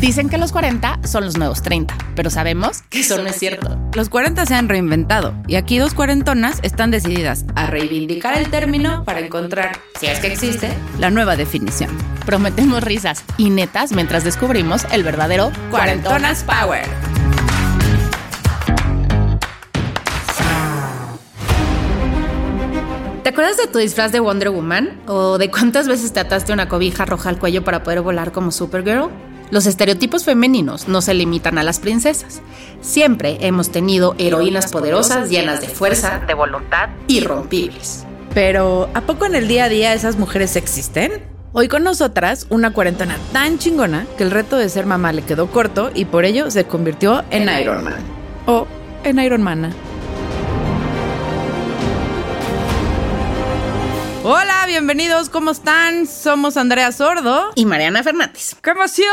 Dicen que los 40 son los nuevos 30, pero sabemos que eso no es cierto. Los 40 se han reinventado y aquí dos cuarentonas están decididas a reivindicar el término para encontrar, si es que existe, la nueva definición. Prometemos risas y netas mientras descubrimos el verdadero Cuarentonas Power. ¿Te acuerdas de tu disfraz de Wonder Woman? ¿O de cuántas veces te ataste una cobija roja al cuello para poder volar como Supergirl? Los estereotipos femeninos no se limitan a las princesas. Siempre hemos tenido heroínas poderosas llenas de fuerza, de voluntad, irrompibles. Pero, ¿a poco en el día a día esas mujeres existen? Hoy con nosotras, una cuarentona tan chingona que el reto de ser mamá le quedó corto y por ello se convirtió en Iron Man. O en Iron Mana. Hola, bienvenidos, ¿cómo están? Somos Andrea Sordo Y Mariana Fernández. ¡Qué emoción!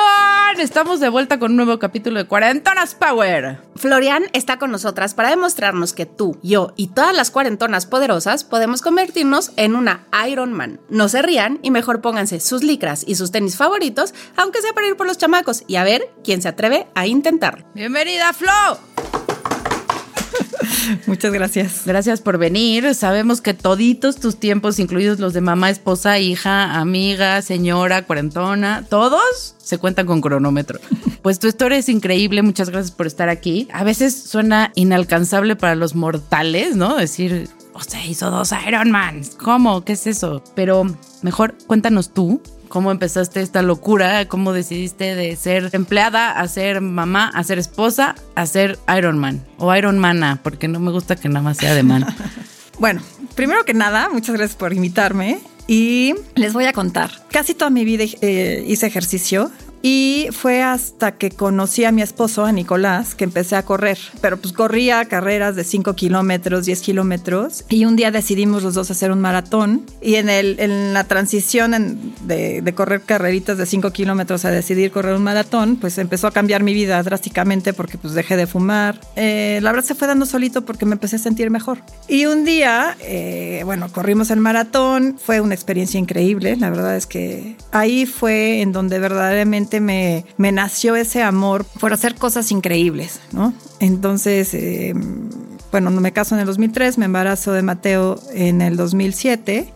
Estamos de vuelta con un nuevo capítulo de Cuarentonas Power. Florian está con nosotras para demostrarnos que tú, yo y todas las cuarentonas poderosas podemos convertirnos en una Iron Man. No se rían y mejor pónganse sus licras y sus tenis favoritos, aunque sea para ir por los chamacos y a ver quién se atreve a intentarlo. Bienvenida, Flo. Muchas gracias. Gracias por venir. Sabemos que toditos tus tiempos, incluidos los de mamá, esposa, hija, amiga, señora, cuarentona, todos se cuentan con cronómetro. Pues tu historia es increíble, muchas gracias por estar aquí. A veces suena inalcanzable para los mortales, ¿no? Decir, o sea, hizo dos Ironman. ¿Cómo? ¿Qué es eso? Pero mejor cuéntanos tú. ¿Cómo empezaste esta locura? ¿Cómo decidiste de ser empleada a ser mamá, a ser esposa, a ser Ironman o Ironmana? Porque no me gusta que nada más sea de man. Bueno, primero que nada, muchas gracias por invitarme y les voy a contar. Casi toda mi vida eh, hice ejercicio y fue hasta que conocí a mi esposo, a Nicolás, que empecé a correr. Pero pues corría carreras de 5 kilómetros, 10 kilómetros. Y un día decidimos los dos hacer un maratón. Y en, el, en la transición en- de, de correr carreritas de 5 kilómetros a decidir correr un maratón, pues empezó a cambiar mi vida drásticamente porque pues dejé de fumar. Eh, la verdad se fue dando solito porque me empecé a sentir mejor. Y un día, eh, bueno, corrimos el maratón. Fue una experiencia increíble. La verdad es que ahí fue en donde verdaderamente me, me nació ese amor por hacer cosas increíbles, ¿no? Entonces, eh, bueno, me caso en el 2003, me embarazo de Mateo en el 2007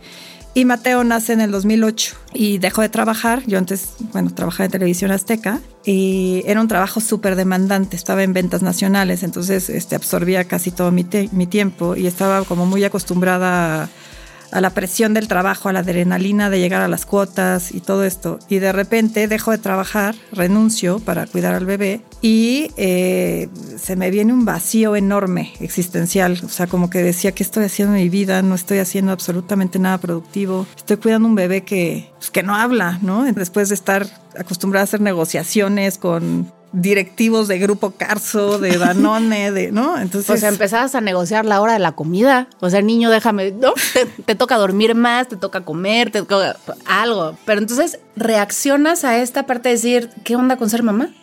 y Mateo nace en el 2008 y dejó de trabajar. Yo antes, bueno, trabajaba en televisión azteca y era un trabajo súper demandante. Estaba en ventas nacionales, entonces este, absorbía casi todo mi, mi tiempo y estaba como muy acostumbrada a, a la presión del trabajo, a la adrenalina de llegar a las cuotas y todo esto. Y de repente dejo de trabajar, renuncio para cuidar al bebé y eh, se me viene un vacío enorme existencial. O sea, como que decía, ¿qué estoy haciendo en mi vida? No estoy haciendo absolutamente nada productivo. Estoy cuidando un bebé que, pues, que no habla, ¿no? Después de estar acostumbrada a hacer negociaciones con directivos de Grupo Carso, de Danone, de, ¿no? Entonces, O sea, empezabas a negociar la hora de la comida. O sea, niño, déjame, ¿no? Te, te toca dormir más, te toca comer, te toca algo. Pero entonces reaccionas a esta parte de decir, ¿qué onda con ser mamá?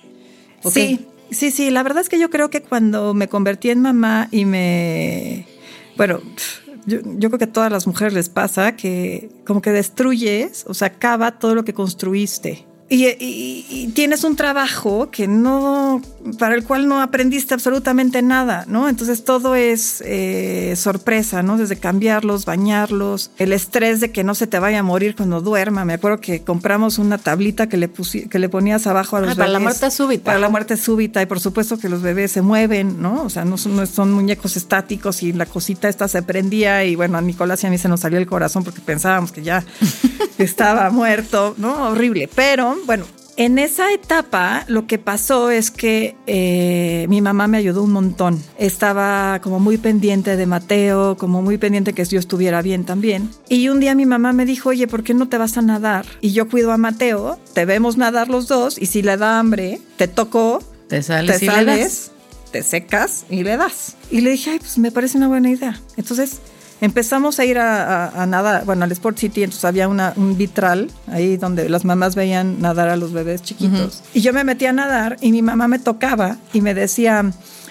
¿O Sí, sí, sí. La verdad es que yo creo que cuando me convertí en mamá y me. Bueno, yo, yo creo que a todas las mujeres les pasa que como que destruyes, o sea, acaba todo lo que construiste. Y, y- y tienes un trabajo que no, para el cual no aprendiste absolutamente nada, ¿no? Entonces todo es eh, sorpresa, ¿no? Desde cambiarlos, bañarlos, el estrés de que no se te vaya a morir cuando duerma. Me acuerdo que compramos una tablita que le, que le ponías abajo a los Ah, para la bebés. muerte súbita. Para la muerte súbita y por supuesto que los bebés se mueven, ¿no? O sea, no son, no son muñecos estáticos y la cosita esta se prendía y bueno, a Nicolás y a mí se nos salió el corazón porque pensábamos que ya estaba muerto, ¿no? Horrible. Pero bueno, en esa etapa lo que pasó es que eh, mi mamá me ayudó un montón. Estaba como muy pendiente de Mateo, como muy pendiente que yo estuviera bien también. Y un día mi mamá me dijo, oye, ¿por qué no te vas a nadar? Y yo cuido a Mateo, te vemos nadar los dos y si le da hambre, te tocó, Te sales te y le sales, das. te secas y le das. Y le dije, ay, pues me parece una buena idea. Entonces empezamos a ir a, a- a nadar, bueno, al Sport City, entonces había una, un vitral ahí donde las mamás veían nadar a los bebés chiquitos. Y yo me metí a nadar y mi mamá me tocaba y me decía,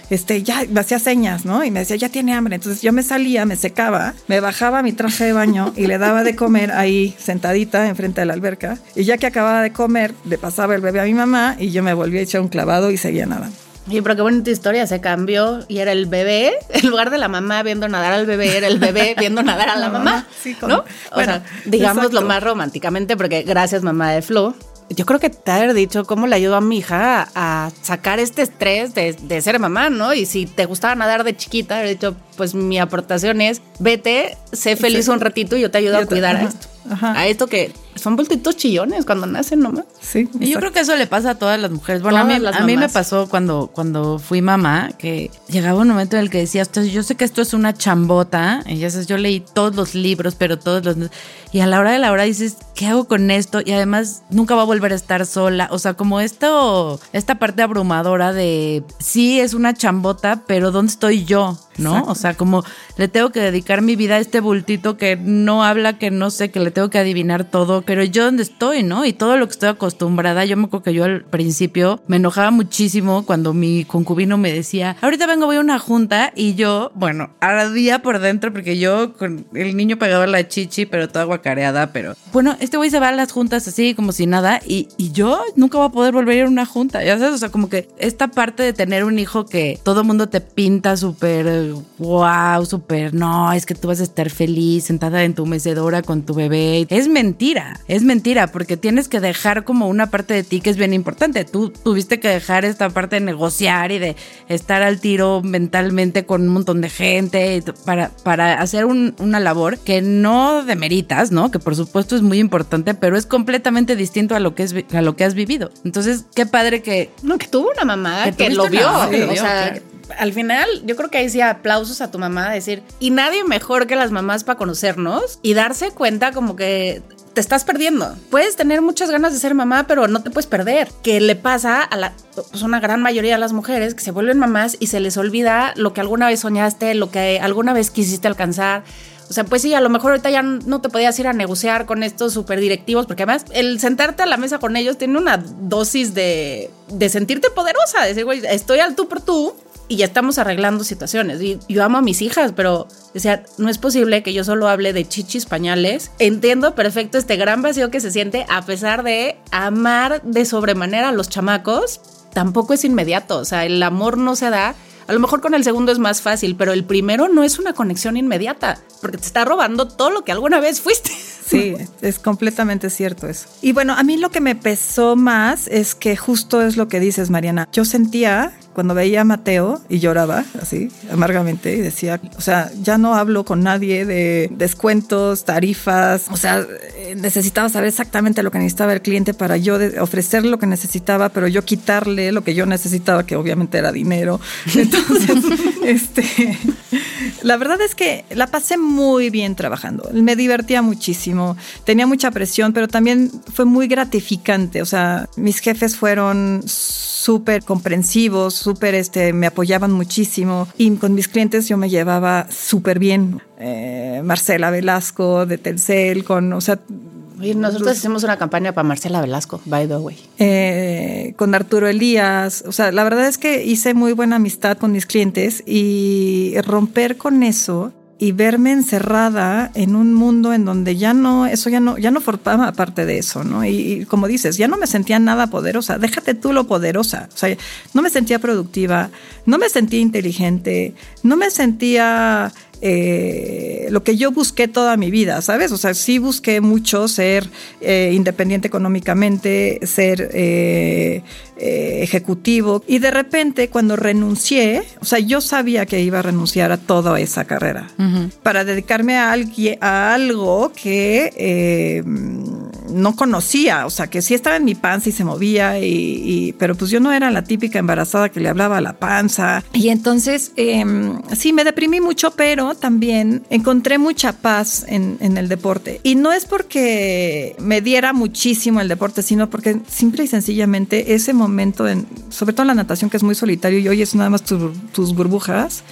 este, ya, me hacía señas, ¿no? Y me decía, ya tiene hambre. Entonces yo me salía, me secaba, me bajaba mi traje de baño y le daba de comer ahí sentadita enfrente de la alberca. Y ya que acababa de comer, le pasaba el bebé a mi mamá y yo me volvía a echar un clavado y seguía nadando. Sí, pero qué bonita historia, se cambió y era el bebé, en lugar de la mamá viendo nadar al bebé, era el bebé viendo nadar a la mamá. Sí, ¿no? O bueno, sea, digámoslo más románticamente, porque gracias mamá de Flo. Yo creo que te haber dicho cómo le ayudó a mi hija a, sacar este estrés de, de ser mamá, ¿no? Y si te gustaba nadar de chiquita, haber dicho, pues mi aportación es, vete, sé feliz un ratito y yo te ayudo Yo a te- cuidar a esto. Ajá. A esto que son voltitos chillones cuando nacen nomás. Sí, Y yo creo que eso le pasa a todas las mujeres. Bueno, a mí, las a mí me pasó cuando, cuando fui mamá, que llegaba un momento en el que decía, "Esto- yo sé que esto es una chambota, y ya sabes, yo leí todos los libros, pero todos los... Y a la hora de la hora dices, ¿qué hago con esto? Y además nunca va a volver a estar sola. O sea, como esto, esta parte abrumadora de, sí, es una chambota, pero ¿dónde estoy yo? ¿No? Exacto. O sea, como le tengo que dedicar mi vida a este bultito que no habla, que no sé, que le tengo que adivinar todo, pero yo dónde estoy, ¿no? Y todo lo que estoy acostumbrada, yo me acuerdo que yo al principio me enojaba muchísimo cuando mi concubino me decía, ahorita vengo, voy a una junta y yo, bueno, ardía por dentro porque yo con el niño pegado a la chichi, pero toda guacareada, pero bueno, este güey se va a las juntas así como si nada y, y yo nunca voy a poder volver a ir a una junta, ya sabes, o sea, como que esta parte de tener un hijo que todo mundo te pinta súper wow, súper, no, es que tú vas a estar feliz sentada en tu mecedora con tu bebé. Es mentira, es mentira, porque tienes que dejar como una parte de ti que es bien importante. Tú tuviste que dejar esta parte de negociar y de estar al tiro mentalmente con un montón de gente para, para hacer un- una labor que no demeritas, ¿no? Que por supuesto es muy importante, pero es completamente distinto a lo que, es, a lo que has vivido. Entonces, qué padre que... No, que tuvo una mamá Que lo vio. mamá que lo o vio, sea, claro. Al final, yo creo que ahí sí aplausos a tu mamá, decir, y nadie mejor que las mamás para conocernos y darse cuenta como que te estás perdiendo. Puedes tener muchas ganas de ser mamá, pero no te puedes perder. Que le pasa a la, pues una gran mayoría de las mujeres que se vuelven mamás y se les olvida lo que alguna vez soñaste, lo que alguna vez quisiste alcanzar. O sea, pues sí, a lo mejor ahorita ya no te podías ir a negociar con estos super directivos, porque además el sentarte a la mesa con ellos tiene una dosis de, de sentirte poderosa, de decir, güey, estoy al tú por tú y ya estamos arreglando situaciones. Y yo amo a mis hijas, pero no es posible que yo solo hable de chichis pañales. Entiendo perfecto este gran vacío que se siente a pesar de amar de sobremanera a los chamacos. Tampoco es inmediato, o sea, el amor no se da. A lo mejor con el segundo es más fácil, pero el primero no es una conexión inmediata, porque te está robando todo lo que alguna vez fuiste. Sí, es completamente cierto eso. Y bueno, a mí lo que me pesó más es que justo es lo que dices, Mariana. Yo sentía cuando veía a Mateo y lloraba así amargamente y decía, o sea, ya no hablo con nadie de descuentos, tarifas, o sea, eh, necesitaba saber exactamente lo que necesitaba el cliente para yo ofrecerle lo que necesitaba, pero yo quitarle lo que yo necesitaba, que obviamente era dinero. Entonces, este, la verdad es que la pasé muy bien trabajando. Me divertía muchísimo. Tenía mucha presión, pero también fue muy gratificante. O sea, mis jefes fueron súper comprensivos, súper, este, me apoyaban muchísimo. Y con mis clientes yo me llevaba súper bien. Eh, Marcela Velasco de Telcel, con, o sea, Oye, nosotros hicimos una campaña para Marcela Velasco, by the way. eh, con Arturo Elías. O sea, la verdad es que hice muy buena amistad con mis clientes y romper con eso y verme encerrada en un mundo en donde ya no, eso ya no, ya no formaba parte de eso, ¿no? Y, como dices, ya no me sentía nada poderosa. Déjate tú lo poderosa. O sea, no me sentía productiva, no me sentía inteligente, no me sentía eh, lo que yo busqué toda mi vida, ¿sabes? O sea, sí busqué mucho ser eh, independiente económicamente, ser eh, eh, ejecutivo. Y de repente, cuando renuncié, o sea, yo sabía que iba a renunciar a toda esa carrera para dedicarme a, alguien, a algo que eh, no conocía, o sea, que sí estaba en mi panza y se movía, y, y- pero pues yo no era la típica embarazada que le hablaba a la panza. Y entonces, eh, sí, me deprimí mucho, pero también encontré mucha paz en, en el deporte. Y no es porque me diera muchísimo el deporte, sino porque simple y sencillamente ese momento, en, sobre todo en la natación, que es muy solitario y hoy es nada más tu- tus burbujas,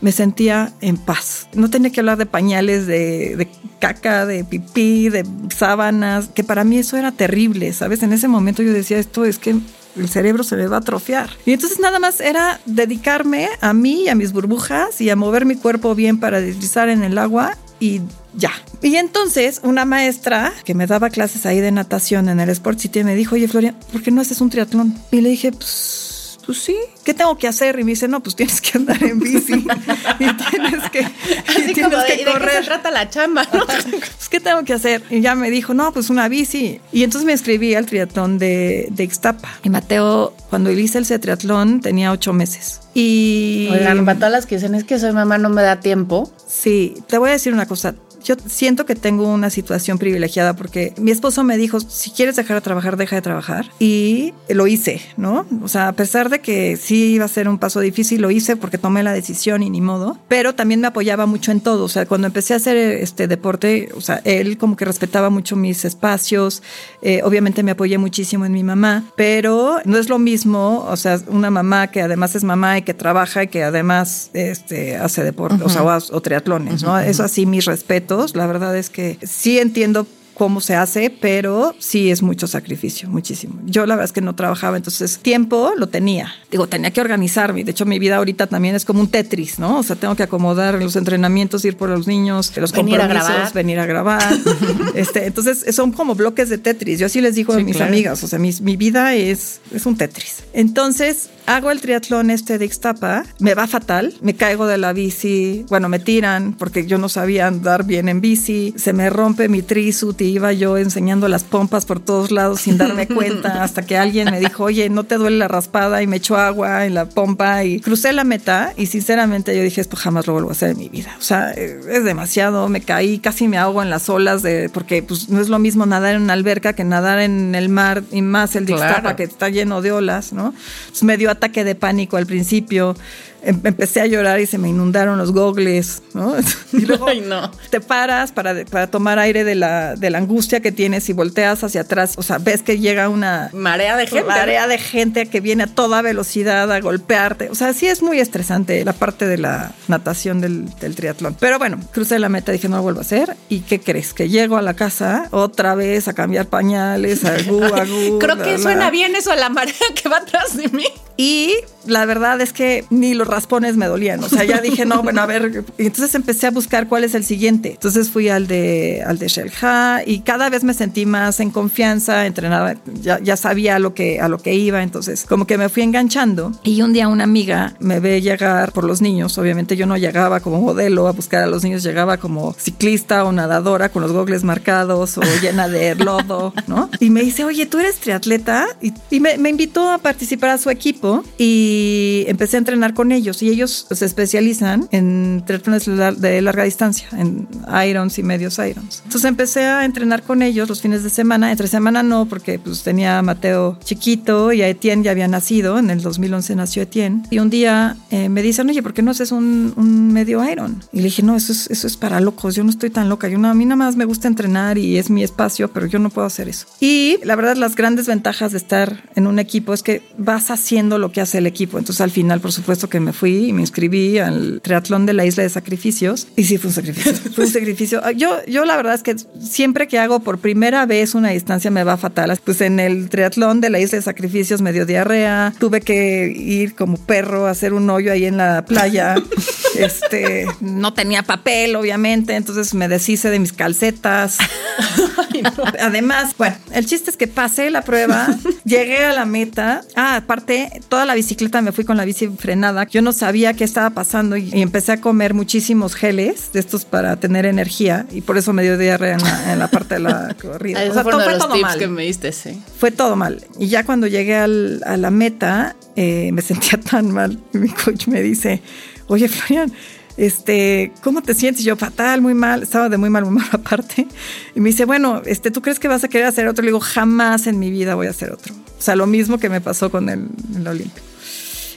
me sentía en paz. No tenía que hablar de pañales, de, de caca, de pipí, de sábanas, que para mí eso era terrible, ¿sabes? En ese momento yo decía, esto es que el cerebro se me va a atrofiar. Y entonces nada más era dedicarme a mí y a mis burbujas y a mover mi cuerpo bien para deslizar en el agua y ya. Y entonces una maestra que me daba clases ahí de natación en el Sport City me dijo, oye Florian, ¿por qué no haces un triatlón? Y le dije, pues pues sí, ¿qué tengo que hacer? Y me dice, no, pues tienes que andar en bici y tienes que, Así como de, ¿y de qué se trata la chamba? ¿no? pues, ¿qué tengo que hacer? Y ya me dijo, no, pues una bici. Y entonces me inscribí al triatlón de, de Ixtapa. Y Mateo, cuando hice el triatlón, tenía ocho meses. Y... Oigan, para todas las que dicen, es que soy mamá, no me da tiempo. Sí, te voy a decir una cosa yo siento que tengo una situación privilegiada porque mi esposo me dijo, si quieres dejar de trabajar, deja de trabajar. Y lo hice, ¿no? O sea, a pesar de que sí iba a ser un paso difícil, lo hice porque tomé la decisión y ni modo, pero también me apoyaba mucho en todo. O sea, cuando empecé a hacer este deporte, o sea, él como que respetaba mucho mis espacios, eh, obviamente me apoyé muchísimo en mi mamá, pero no es lo mismo, o sea, una mamá que además es mamá y que trabaja y que además este, hace deporte, o sea, o, triatlones, ¿no? Eso así, mis respetos la verdad es que sí entiendo cómo se hace, pero sí es mucho sacrificio, muchísimo. Yo la verdad es que no trabajaba, entonces tiempo lo tenía. Digo, tenía que organizarme. De hecho, mi vida ahorita también es como un Tetris, ¿no? O sea, tengo que acomodar los entrenamientos, ir por los niños, los venir compromisos, a grabar. venir a grabar. este, entonces, son como bloques de Tetris. Yo así les digo a mis claro. amigas, o sea, mi, mi vida es, es un Tetris. Entonces, hago el triatlón este de Ixtapa, me va fatal, me caigo de la bici, bueno, me tiran porque yo no sabía andar bien en bici, se me rompe mi trisut iba yo enseñando las pompas por todos lados sin darme cuenta hasta que alguien me dijo, oye, ¿no te duele la raspada? Y me echó agua en la pompa y crucé la meta y sinceramente yo dije, esto jamás lo vuelvo a hacer en mi vida. O sea, es demasiado, me caí, casi me ahogo en las olas de, porque pues no es lo mismo nadar en una alberca que nadar en el mar y más el de claro. Que está lleno de olas, ¿no? Entonces me dio ataque de pánico al principio. Em, Empecé a llorar y se me inundaron los gogles, ¿no? Y luego Ay, no. te paras para, para tomar aire de la, de la angustia que tienes y volteas hacia atrás. O sea, ves que llega una marea de gente. Marea de gente que viene a toda velocidad a golpearte. O sea, sí es muy estresante la parte de la natación del, del triatlón. Pero bueno, crucé la meta, dije no lo vuelvo a hacer. ¿Y qué crees? Que llego a la casa otra vez a cambiar pañales, a gu, a gu, Creo la, que la. suena bien eso a la marea que va atrás de mí. Y la verdad es que ni los raspones me dolían. O sea, ya dije, no, bueno, a ver. Y entonces empecé a buscar cuál es el siguiente. Entonces fui al de, al de Shelha y cada vez me sentí más en confianza, entrenaba, ya, ya sabía a lo, que, a lo que iba. Entonces, como que me fui enganchando. Y un día una amiga me ve llegar por los niños. Obviamente yo no llegaba como modelo a buscar a los niños, llegaba como ciclista o nadadora con los gogles marcados o llena de lodo, ¿no? Y me dice, oye, tú eres triatleta. Y, y me, me invitó a participar a su equipo y empecé a entrenar con ellos y ellos se especializan en triatlones de larga distancia, en irons y medios irons. Entonces empecé a entrenar con ellos los fines de semana, entre semana no, porque pues tenía a Mateo chiquito y a Etienne ya había nacido, en el 2011 nació Etienne. Y un día eh, me dicen, oye, ¿por qué no haces un, un, medio iron? Y le dije, no, eso es, eso es para locos, yo no estoy tan loca, yo no, a mí nada más me gusta entrenar y es mi espacio, pero yo no puedo hacer eso. Y la verdad, las grandes ventajas de estar en un equipo es que vas haciendo lo que hace el equipo. Entonces al final, por supuesto que me fui y me inscribí al triatlón de la isla de sacrificios. Y sí, fue un sacrificio. fue un sacrificio. Yo, yo la verdad es que siempre que hago por primera vez una distancia me va fatal. Pues en el triatlón de la isla de sacrificios me dio diarrea. Tuve que ir como perro a hacer un hoyo ahí en la playa. este, no tenía papel, obviamente. Entonces me deshice de mis calcetas. Ay, no. Además, bueno, el chiste es que pasé la prueba, llegué a la meta. Ah, aparte, toda la bicicleta me fui con la bici frenada. Yo no sabía qué estaba pasando y, y empecé a comer muchísimos geles de estos para tener energía y por eso me dio diarrea en la, en la parte de la corrida. O sea, fue tips mal. que me diste, sí. Fue todo mal. Y ya cuando llegué al, a la meta, eh, me sentía tan mal. Mi coach me dice, oye, Florian, este, ¿cómo te sientes? Yo fatal, muy mal, estaba de muy mal humor aparte. Y me dice, bueno, este, ¿tú crees que vas a querer hacer otro? Le digo, jamás en mi vida voy a hacer otro. O sea, lo mismo que me pasó con el, el Olímpico.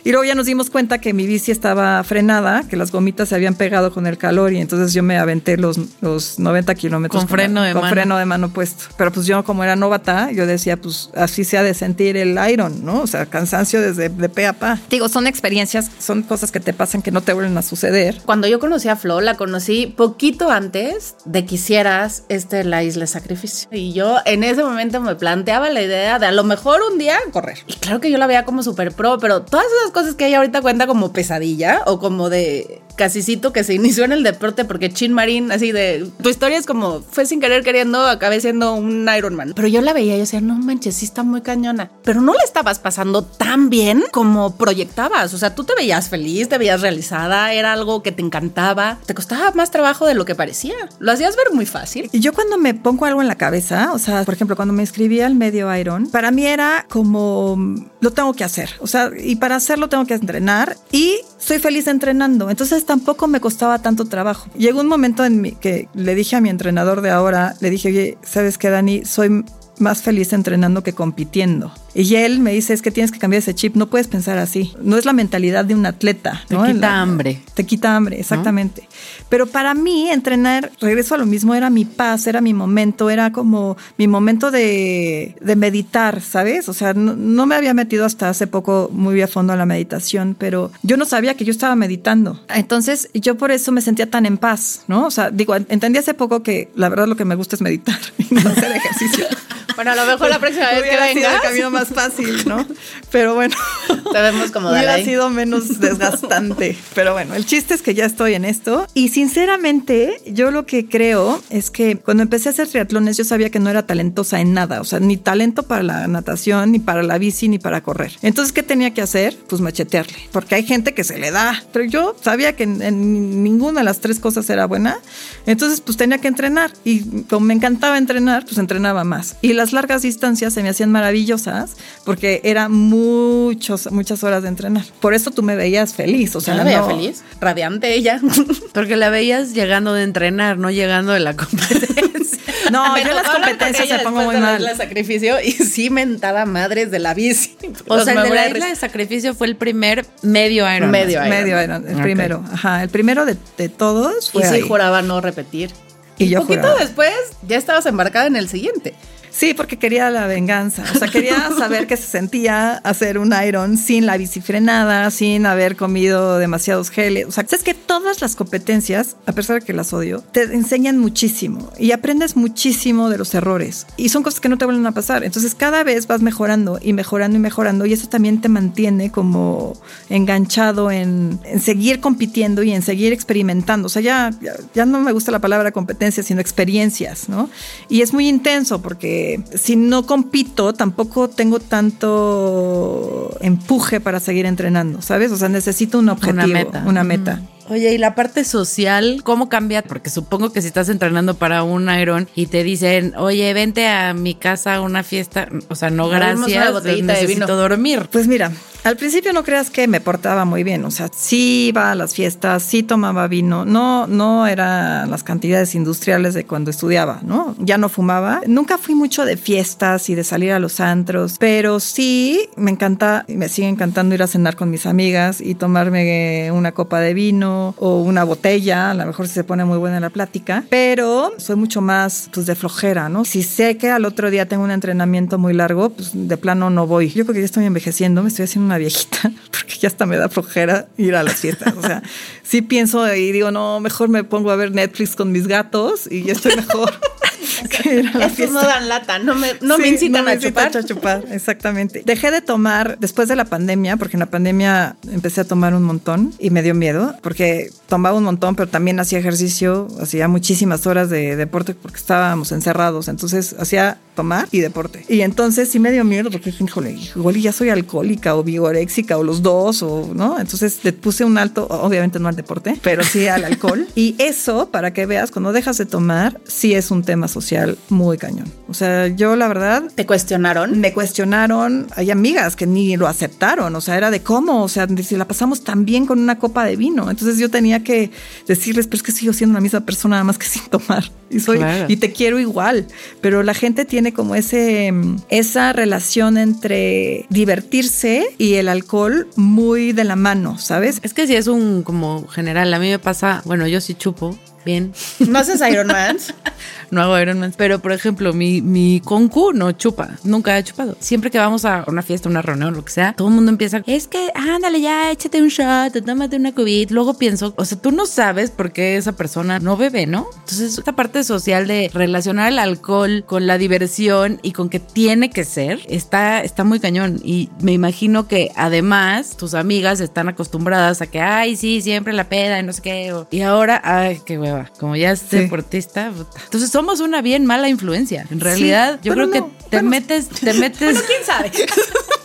Y luego ya nos dimos cuenta que mi bici estaba frenada, que las gomitas se habían pegado con el calor y entonces yo me aventé los, los 90 kilómetros. Con freno de con mano. freno de mano puesto. Pero pues yo como era novata, yo decía, pues así se ha de sentir el Iron, ¿no? O sea, cansancio desde de pe a pa. Digo, son experiencias, son cosas que te pasan que no te vuelven a suceder. Cuando yo conocí a Flo, la conocí poquito antes de que hicieras este, la isla de sacrificio. Y yo en ese momento me planteaba la idea de a lo mejor un día correr. Y claro que yo la veía como súper pro, pero todas esas cosas que ella ahorita cuenta como pesadilla o como de casicito que se inició en el deporte porque Chin Marín, así de. Tu historia es como fue sin querer queriendo, acabé siendo un Ironman. Pero yo la veía y decía, no manches, sí está muy cañona. Pero no la estabas pasando tan bien como proyectabas. O sea, tú te veías feliz, te veías realizada, era algo que te encantaba. Te costaba más trabajo de lo que parecía. Lo hacías ver muy fácil. Y yo cuando me pongo algo en la cabeza, o sea, por ejemplo, cuando me inscribí al medio Iron, para mí era como lo tengo que hacer. O sea, y para hacerlo tengo que entrenar y soy feliz entrenando. Entonces tampoco me costaba tanto trabajo. Llegó un momento en mi que le dije a mi entrenador de ahora, le dije, oye, ¿sabes qué, Dani? Soy más feliz entrenando que compitiendo. Y él me dice, es que tienes que cambiar ese chip, no puedes pensar así. No es la mentalidad de un atleta. Te ¿no? quita La- hambre. Te quita hambre, exactamente. Pero para mí, entrenar, regreso a lo mismo, era mi paz, era mi momento, era como mi momento de, de meditar, ¿sabes? O sea, no, no me había metido hasta hace poco muy a fondo a la meditación, pero yo no sabía que yo estaba meditando. Entonces, yo por eso me sentía tan en paz, ¿no? O sea, digo, entendí hace poco que la verdad lo que me gusta es meditar y no hacer ejercicio. Bueno, a lo mejor la próxima vez que vengas, el camino más fácil, ¿no? Pero bueno. te vemos como Hubiera sido menos desgastante. Pero bueno, el chiste es que ya estoy en esto. Y sinceramente, yo lo que creo es que cuando empecé a hacer triatlones, yo sabía que no era talentosa en nada. O sea, ni talento para la natación, ni para la bici, ni para correr. Entonces, ¿qué tenía que hacer? Pues machetearle. Porque hay gente que se le da. Pero yo sabía que en, en ninguna de las tres cosas era buena. Entonces, pues tenía que entrenar. Y como me encantaba entrenar, pues entrenaba más. Y las largas distancias se me hacían maravillosas porque era muchos, muchas horas de entrenar. Por eso tú me veías feliz. O sea, la veía no- feliz, radiante ella. Porque la veías llegando de entrenar, no llegando de la competencia. No, Me yo en las competencias me pongo muy de la mal. isla de sacrificio y sí mentaba madres de la bici. O sea, el de la isla de sacrificio fue el primer medio Iron. Medio Iron. Medio Iron, el primero. Ajá, el primero de, de todos Y fue sí ahí. juraba no repetir. Y yo poquito juraba. después ya estabas embarcada en el siguiente. Sí, porque quería la venganza. O sea, quería saber qué se sentía hacer un Iron sin la bici frenada, sin haber comido demasiados geles. O sea, sabes que todas las competencias, a pesar de que las odio, te enseñan muchísimo y aprendes muchísimo de los errores. Y son cosas que no te vuelven a pasar. Entonces, cada vez vas mejorando y mejorando y mejorando. Y eso también te mantiene como enganchado en, en seguir compitiendo y en seguir experimentando. O sea, ya, ya, ya no me gusta la palabra competencia, sino experiencias, ¿no? Y es muy intenso porque si no compito, tampoco tengo tanto empuje para seguir entrenando, ¿sabes? O sea, necesito un objetivo, meta. Una meta. Oye, y la parte social, ¿cómo cambia? Porque supongo que si estás entrenando para un Iron y te dicen, oye, vente a mi casa a una fiesta, o sea, no Abrimos una gracias, botellita de necesito vino. dormir. Pues mira, al principio no creas que me portaba muy bien, o sea, sí iba a las fiestas, sí tomaba vino, no, no eran las cantidades industriales de cuando estudiaba, ¿no? Ya no fumaba, nunca fui mucho de fiestas y de salir a los antros, pero sí me encanta, y me sigue encantando ir a cenar con mis amigas y tomarme una copa de vino o una botella, a lo mejor si se pone muy buena la plática, pero soy mucho más pues de flojera, ¿no? Si sé que al otro día tengo un entrenamiento muy largo, pues de plano no voy. Yo creo que ya estoy envejeciendo, me estoy haciendo una viejita, porque ya hasta me da flojera ir a las fiestas. O sea, sí pienso y digo, no, mejor me pongo a ver Netflix con mis gatos y ya estoy mejor. que ir a la Estos fiesta. no dan lata, no me, no me incitan no me a chupar. a chupar, exactamente. Dejé de tomar después de la pandemia, porque en la pandemia empecé a tomar un montón y me dio miedo, porque tomaba un montón, pero también hacía ejercicio, hacía muchísimas horas de deporte porque estábamos encerrados, entonces hacía tomar y deporte. Y entonces sí me dio miedo porque dije, híjole, igual ya soy alcohólica o vigoréxica o los dos, o no. Entonces le puse un alto, obviamente no al deporte, pero sí al alcohol. y eso, para que veas, cuando dejas de tomar, sí es un tema social muy cañón. O sea, yo la verdad ¿Te cuestionaron? me cuestionaron, hay amigas que ni lo aceptaron, o sea, era de cómo, o sea, si la pasamos tan bien con una copa de vino. Entonces yo tenía que decirles, pero es que sigo siendo la misma persona, nada más que sin tomar. Y soy, Claro. y te quiero igual. Pero la gente tiene tiene como ese, mm, esa relación entre divertirse y el alcohol muy de la mano, ¿sabes? Es que si es un como general, a mí me pasa, bueno, yo sí chupo, bien. ¿No haces Ironman? no hago Ironman. Pero, por ejemplo, mi, mi concu no chupa. Nunca ha chupado. Siempre que vamos a una fiesta, una reunión, lo que sea, todo el mundo empieza, es que, ándale ya, échate un shot, tómate una COVID. Luego pienso, o sea, tú no sabes por qué esa persona no bebe, ¿no? Entonces, esta parte social de relacionar el alcohol con la diversión y con que tiene que ser, está, está muy cañón. Y me imagino que además tus amigas están acostumbradas a que, ay, sí, siempre la peda y no sé qué. Y ahora, ay, qué como ya es deportista. Entonces somos una bien mala influencia. En realidad, yo creo que te metes, te metes. bueno, quién sabe.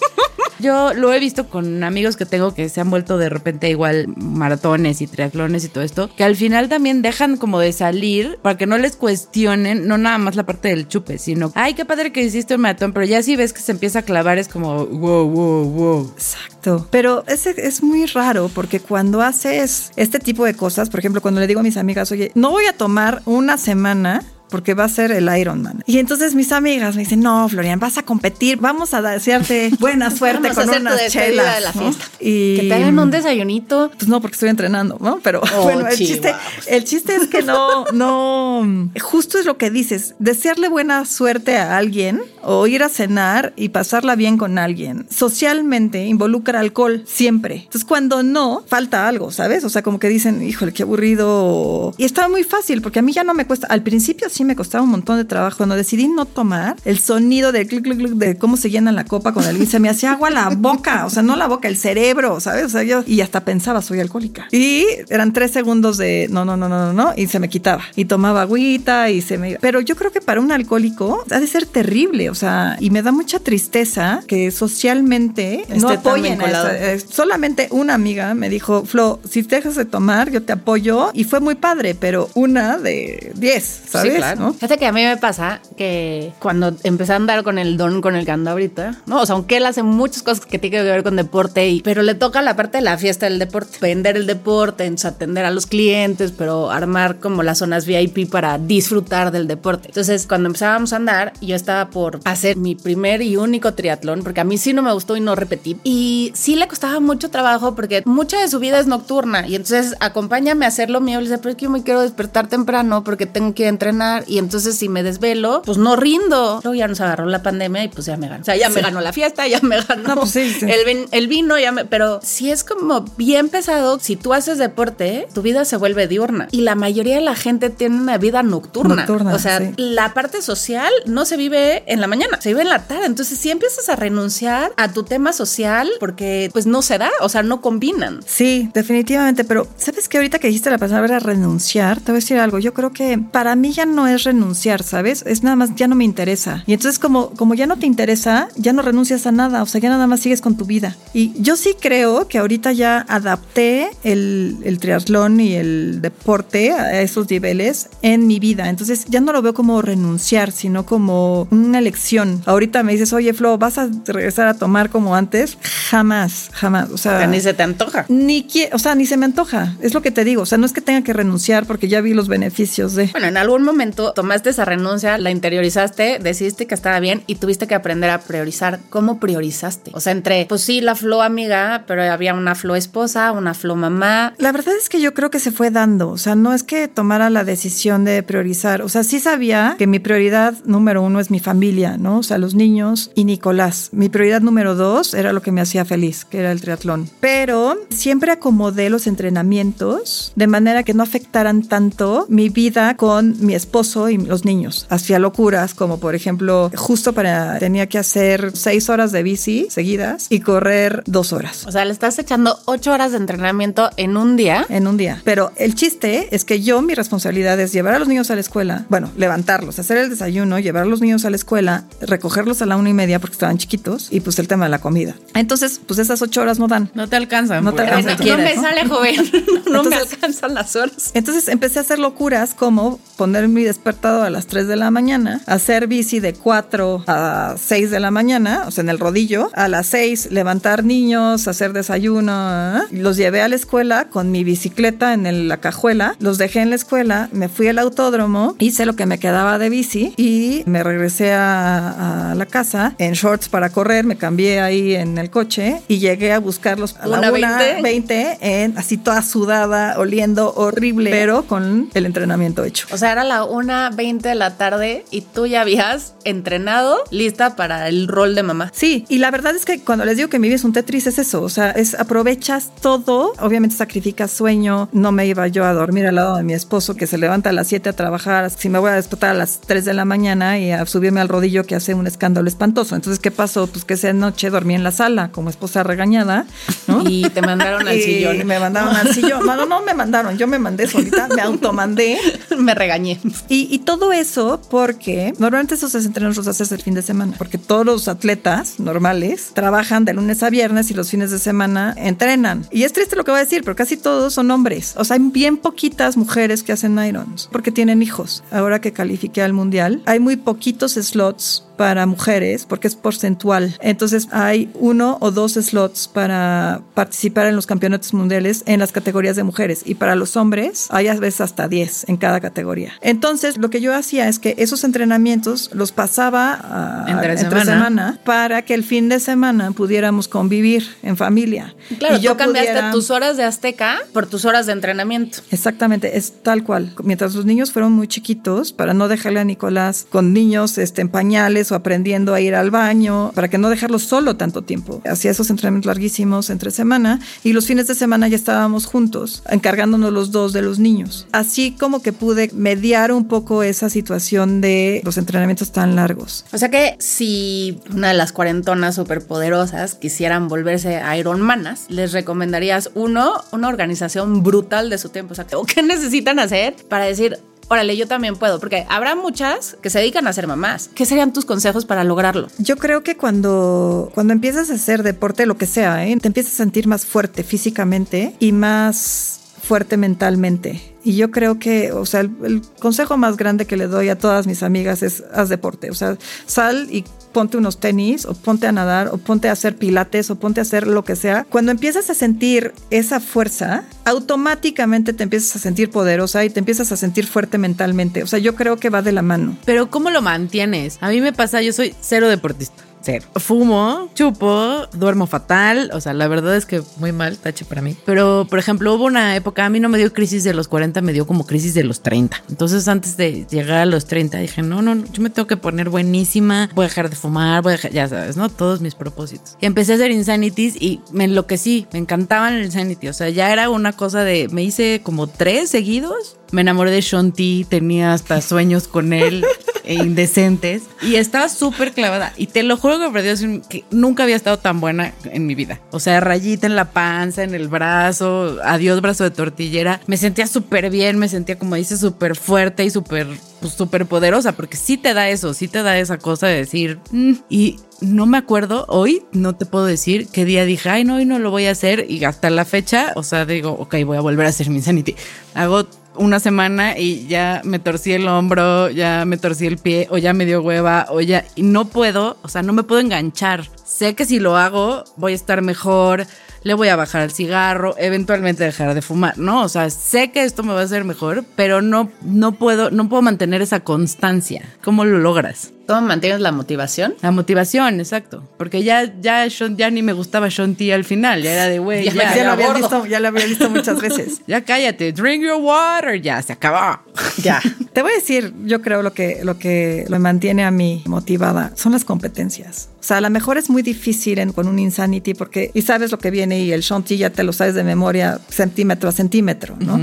Yo lo he visto con amigos que tengo que se han vuelto de repente igual maratones y triatlones y todo esto, que al final también dejan como de salir para que no les cuestionen, no nada más la parte del chupe, sino, ay, qué padre que hiciste un maratón, pero ya si ves que se empieza a clavar es como, wow, wow, wow. Exacto. Pero es, es muy raro porque cuando haces este tipo de cosas, por ejemplo, cuando le digo a mis amigas, oye, no voy a tomar una semana porque va a ser el Ironman. Y entonces mis amigas me dicen, no, Florian, vas a competir, vamos a desearte buena suerte con unas chelas. De la fiesta. Y que te hagan un desayunito. Pues no, porque estoy entrenando, ¿no? Pero oh, bueno, el chiste, el chiste es que no, no, justo es lo que dices, desearle buena suerte a alguien o ir a cenar y pasarla bien con alguien. Socialmente involucra alcohol siempre. Entonces cuando no, falta algo, ¿sabes? O sea, como que dicen, híjole, qué aburrido. Y estaba muy fácil porque a mí ya no me cuesta, al principio sí me costaba un montón de trabajo. Cuando decidí no tomar, el sonido de clic, clic, clic, de cómo se llena la copa con el se me hacía agua la boca, o sea, no la boca, el cerebro, ¿sabes? O sea, yo, y hasta pensaba, soy alcohólica. Y eran tres segundos de no, no, no, no, no, no, y se me quitaba. Y tomaba agüita y se me... Pero yo creo que para un alcohólico ha de ser terrible, o sea, y me da mucha tristeza que socialmente no apoyen a eh, Solamente una amiga me dijo, Flo, si dejas de tomar, yo te apoyo. Y fue muy padre, pero una de diez, ¿sabes? Fíjate que a mí me pasa que cuando empecé a andar con el don con el que ando ahorita, ¿no? O sea, aunque él hace muchas cosas que tienen que ver con deporte, y, pero le toca la parte de la fiesta del deporte, vender el deporte, atender a los clientes, pero armar como las zonas VIP para disfrutar del deporte. Entonces, cuando empezábamos a andar, yo estaba por hacer mi primer y único triatlón, porque a mí sí no me gustó y no repetí. Y sí le costaba mucho trabajo porque mucha de su vida es nocturna. Y entonces, acompáñame a hacer lo mío. Le dice, pero es que yo me quiero despertar temprano porque tengo que entrenar y entonces si me desvelo, pues no rindo. Luego ya nos agarró la pandemia y pues ya me ganó. O sea, ya me ganó la fiesta, ya me ganó pues El, el, vino, ya me... Pero si es como bien pesado, si tú haces deporte, tu vida se vuelve diurna. Y la mayoría de la gente tiene una vida nocturna. o sea, la parte social no se vive en la mañana, se vive en la tarde. Entonces si empiezas a renunciar a tu tema social porque pues no se da, o sea, no combinan. Sí, definitivamente. Pero ¿sabes que ahorita que dijiste la palabra renunciar, te voy a decir algo. Yo creo que para mí ya no es renunciar, ¿sabes? Es nada más, ya no me interesa. Y entonces como, como ya no te interesa, ya no renuncias a nada, o sea, ya nada más sigues con tu vida. Y yo sí creo que ahorita ya adapté el, el triatlón y el deporte a esos niveles en mi vida. Entonces ya no lo veo como renunciar, sino como una elección. Ahorita me dices, oye, Flo, ¿vas a regresar a tomar como antes? Jamás, jamás. O sea, ni se te antoja. Ni o sea, ni se me antoja. Es lo que te digo. O sea, no es que tenga que renunciar porque ya vi los beneficios de. Bueno, en algún momento tomaste esa renuncia, la interiorizaste, decidiste que estaba bien y tuviste que aprender a priorizar. ¿Cómo priorizaste? O sea, entre, pues sí, la Flo amiga, pero había una Flo esposa, una Flo mamá. La verdad es que yo creo que se fue dando. O sea, no es que tomara la decisión de priorizar. O sea, sí sabía que mi prioridad número uno es mi familia, ¿no? O sea, los niños y Nicolás. Mi prioridad número dos era lo que me hacía feliz, que era el triatlón. Pero siempre acomodé los entrenamientos de manera que no afectaran tanto mi vida con mi esposo y los niños. Hacía locuras como por ejemplo justo para tenía que hacer seis horas de bici seguidas y correr dos horas. O sea, le estás echando ocho horas de entrenamiento en un día. En un día. Pero el chiste es que yo mi responsabilidad es llevar a los niños a la escuela, bueno, levantarlos, hacer el desayuno, llevar a los niños a la escuela, recogerlos a la una y media porque estaban chiquitos y pues el tema de la comida. Entonces, pues esas ocho horas no dan. No te alcanzan. No te pues. alcanzan. No, me sale joven. no me alcanzan las horas. Entonces empecé a hacer locuras como poner mi despertado a las 3 de la mañana, hacer bici de 4 a 6 de la mañana, o sea, en el rodillo, a las 6 levantar niños, hacer desayuno, ¿eh? los llevé a la escuela con mi bicicleta en la cajuela, los dejé en la escuela, me fui al autódromo, hice lo que me quedaba de bici y me regresé a, la casa en shorts para correr, me cambié ahí en el coche y llegué a buscarlos a la 20? en así toda sudada, oliendo horrible, pero con el entrenamiento hecho. O sea, era la 1.20 de la tarde y tú ya habías entrenado, lista para el rol de mamá. Sí, y la verdad es que cuando les digo que mi vida es un Tetris es eso, o sea, es aprovechas todo, obviamente sacrificas sueño, no me iba yo a dormir al lado de mi esposo que se levanta a las 7 a trabajar, si me voy a despertar a las 3 de la mañana y a subirme al rodillo que hace un escándalo espantoso. Entonces, ¿qué pasó? Pues que esa noche dormí en la sala como esposa regañada, ¿no? Y te mandaron al sillón. Me mandaron al sillón. No, no me mandaron, yo me mandé solita, me automandé. me regañé. Y, todo eso porque normalmente esos entrenos los haces el fin de semana, porque todos los atletas normales trabajan de lunes a viernes y los fines de semana entrenan. Y es triste lo que voy a decir, pero casi todos son hombres. O sea, hay bien poquitas mujeres que hacen irons porque tienen hijos. Ahora que califiqué al mundial, hay muy poquitos slots para mujeres porque es porcentual. Entonces hay uno o dos slots para participar en los campeonatos mundiales en las categorías de mujeres y para los hombres hay a veces hasta 10 en cada categoría. Entonces lo que yo hacía es que esos entrenamientos los pasaba a, entre, semana. para que el fin de semana pudiéramos convivir en familia. Claro, y yo cambiaste tus horas de azteca por tus horas de entrenamiento. Exactamente, es tal cual. Mientras los niños fueron muy chiquitos, para no dejarle a Nicolás con niños este, en pañales aprendiendo a ir al baño, para que no dejarlo solo tanto tiempo. Hacía esos entrenamientos larguísimos entre semana y los fines de semana ya estábamos juntos, encargándonos los dos de los niños. Así como que pude mediar un poco esa situación de los entrenamientos tan largos. O sea que si una de las cuarentonas superpoderosas quisieran volverse Ironmanas, les recomendarías uno, una organización brutal de su tiempo. O sea, ¿qué necesitan hacer para decir, órale, yo también puedo, porque habrá muchas que se dedican a ser mamás. ¿Qué serían tus consejos para lograrlo? Yo creo que cuando, cuando empiezas a hacer deporte, lo que sea, ¿eh? te empiezas a sentir más fuerte físicamente y más fuerte mentalmente. Y yo creo que, o sea, el, consejo más grande que le doy a todas mis amigas es haz deporte. O sea, sal y ponte unos tenis o ponte a nadar o ponte a hacer pilates o ponte a hacer lo que sea. Cuando empiezas a sentir esa fuerza, automáticamente te empiezas a sentir poderosa y te empiezas a sentir fuerte mentalmente. O sea, yo creo que va de la mano. Pero ¿cómo lo mantienes? A mí me pasa, yo soy cero deportista. Fumo, chupo, duermo fatal. O sea, la verdad es que muy mal, tache para mí. Pero, por ejemplo, hubo una época, a mí no me dio crisis de los 40, me dio como crisis de los 30. Entonces, antes de llegar a los 30, dije, no, no, yo me tengo que poner buenísima, voy a dejar de fumar, voy a dejar, ya sabes, ¿no? Todos mis propósitos. Y empecé a hacer Insanities y me enloquecí, me encantaban el Insanity. O sea, ya era una cosa de, me hice como tres seguidos me enamoré de Sean T, tenía hasta sueños con él e indecentes y estaba súper clavada. Y te lo juro que, que nunca había estado tan buena en mi vida. O sea, rayita en la panza, en el brazo, adiós brazo de tortillera. Me sentía súper bien, me sentía como dice súper fuerte y súper pues, poderosa porque sí te da eso, sí te da esa cosa de decir mm", y no me acuerdo hoy, no te puedo decir qué día dije, ay, no, hoy no lo voy a hacer. Y hasta la fecha, o sea, digo, ok, voy a volver a hacer mi sanity. Hago una semana y ya me torcí el hombro, ya me torcí el pie, o ya me dio hueva, o ya. Y no puedo, o sea, no me puedo enganchar. Sé que si lo hago, voy a estar mejor, le voy a bajar el cigarro, eventualmente dejar de fumar, ¿no? O sea, sé que esto me va a hacer mejor, pero no, no puedo, no puedo mantener esa constancia. ¿Cómo lo logras? ¿Cómo mantienes la motivación? La motivación, exacto. Porque ya, ya, ya ni me gustaba Sean T al final. Ya era de, güey, ya, ya, lo había visto, ya lo había visto muchas veces. ya cállate, drink your water, ya, se acabó. ya. Te voy a decir, yo creo lo que, lo que me mantiene a mí motivada son las competencias. O sea, a lo mejor es muy difícil en, con un Insanity porque, y sabes lo que viene y el Sean T ya te lo sabes de memoria centímetro a centímetro, ¿no?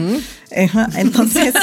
Entonces...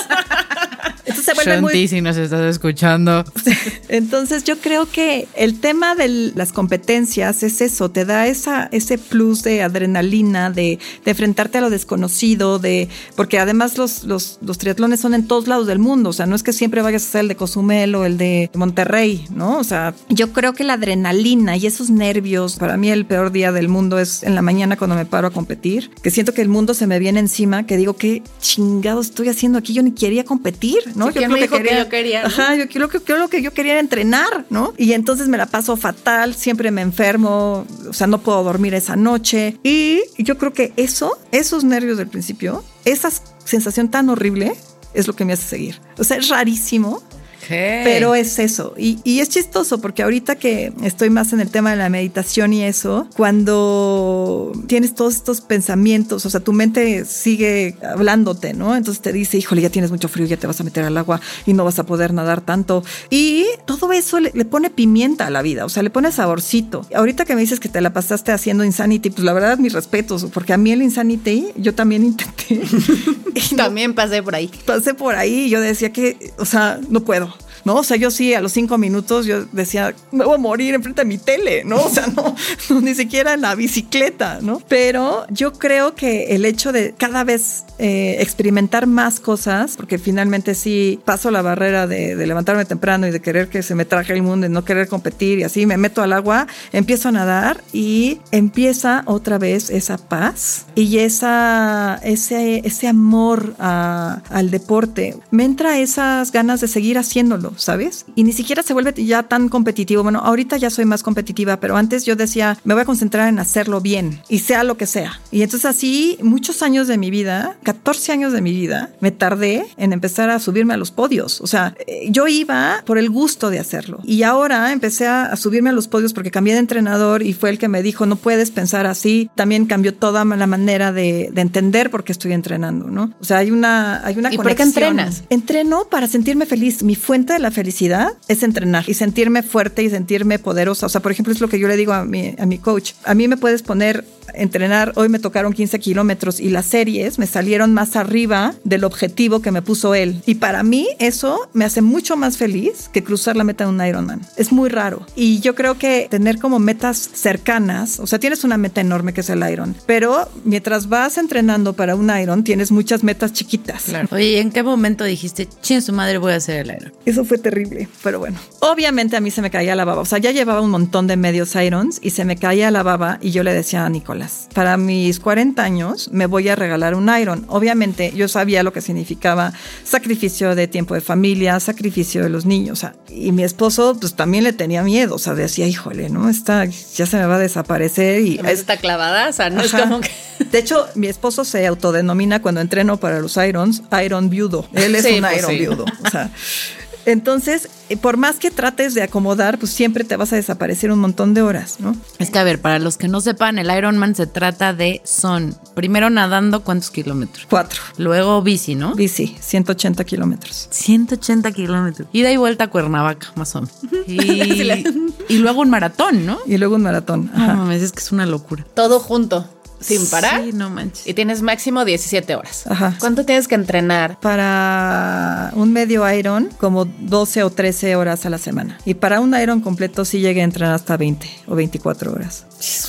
Entonces muy... si nos estás escuchando. Entonces yo creo que el tema de las competencias es eso, te da esa, ese plus de adrenalina, de, de enfrentarte a lo desconocido, de porque además los, los, los, triatlones son en todos lados del mundo, o sea, no es que siempre vayas a hacer el de Cozumel o el de Monterrey, ¿no? O sea, yo creo que la adrenalina y esos nervios, para mí el peor día del mundo es en la mañana cuando me paro a competir, que siento que el mundo se me viene encima, que digo, ¿qué chingado estoy haciendo aquí? Yo ni quería competir, ¿no? yo creo que, quería, yo quería. Ajá, yo creo que, lo que yo quería era entrenar, ¿no? Y entonces me la paso fatal, siempre me enfermo, o sea, no puedo dormir esa noche. Y yo creo que eso, esos nervios del principio, esa sensación tan horrible es lo que me hace seguir. O sea, es rarísimo, pero es eso. Y, y, es chistoso porque ahorita que estoy más en el tema de la meditación y eso, cuando tienes todos estos pensamientos, o sea, tu mente sigue hablándote, ¿no? Entonces te dice, híjole, ya tienes mucho frío, ya te vas a meter al agua y no vas a poder nadar tanto. Y todo eso le, le pone pimienta a la vida, o sea, le pone saborcito. Ahorita que me dices que te la pasaste haciendo Insanity, pues la verdad, mis respetos, porque a mí el Insanity, yo también intenté. también pasé por ahí. Pasé por ahí y yo decía que, o sea, no puedo. ¿No? O sea, yo sí, a los cinco minutos yo decía, me voy a morir enfrente de mi tele, ¿no? O sea, no, ni siquiera la bicicleta, ¿no? Pero yo creo que el hecho de cada vez eh, experimentar más cosas, porque finalmente sí paso la barrera de, levantarme temprano y de querer que se me traje el mundo y no querer competir y así me meto al agua, empiezo a nadar y empieza otra vez esa paz y esa, ese, ese amor al deporte. Me entra esas ganas de seguir haciéndolo. ¿Sabes? Y ni siquiera se vuelve ya tan competitivo. Bueno, ahorita ya soy más competitiva, pero antes yo decía, me voy a concentrar en hacerlo bien y sea lo que sea. Y entonces así, muchos años de mi vida, 14 años de mi vida, me tardé en empezar a subirme a los podios. O sea, eh, yo iba por el gusto de hacerlo. Y ahora empecé a, subirme a los podios porque cambié de entrenador y fue el que me dijo, no puedes pensar así. También cambió toda la manera de, entender por qué estoy entrenando, ¿no? O sea, hay una, hay una ¿Y por qué entrenas? Entreno para sentirme feliz. Mi fuente de la felicidad es entrenar y sentirme fuerte y sentirme poderosa. O sea, por ejemplo, es lo que yo le digo a mi, a mi coach. A mí me puedes poner entrenar, hoy me tocaron 15 kilómetros y las series me salieron más arriba del objetivo que me puso él. Y para mí eso me hace mucho más feliz que cruzar la meta de un Ironman. Es muy raro. Y yo creo que tener como metas cercanas, o sea, tienes una meta enorme que es el Iron, pero mientras vas entrenando para un Iron, tienes muchas metas chiquitas. Claro. Oye, ¿en qué momento dijiste, chin, su madre, voy a hacer el Iron? Eso fue terrible, pero bueno. Obviamente a mí se me caía la baba. O sea, ya llevaba un montón de medios Irons y se me caía la baba y yo le decía a Nicolás, para mis 40 años me voy a regalar un Iron. Obviamente yo sabía lo que significaba sacrificio de tiempo de familia, sacrificio de los niños. y mi esposo pues también le tenía miedo, o sea, decía, híjole, ¿no? Esta ya se me va a desaparecer. y Está clavada, o sea, no es como que... De hecho, mi esposo se autodenomina cuando entreno para los Irons, Iron viudo. Él es un pues Iron viudo. O sea, entonces, eh, por más que trates de acomodar, pues siempre te vas a desaparecer un montón de horas, ¿no? Es que, a ver, para los que no sepan, el Ironman se trata de son, primero nadando, ¿cuántos kilómetros? Cuatro. Luego bici, ¿no? Bici, 180 kilómetros. 180 kilómetros. Ida y vuelta a Cuernavaca, más o menos. Y, luego un maratón, ¿no? Y luego un maratón. Ajá. No es que es una locura. Todo junto sin parar. Sí, no manches. Y tienes máximo 17 horas. Ajá. ¿Cuánto tienes que entrenar? Para un medio Iron, como 12 o 13 horas a la semana. Y para un Iron completo sí llegué a entrenar hasta 20 o 24 horas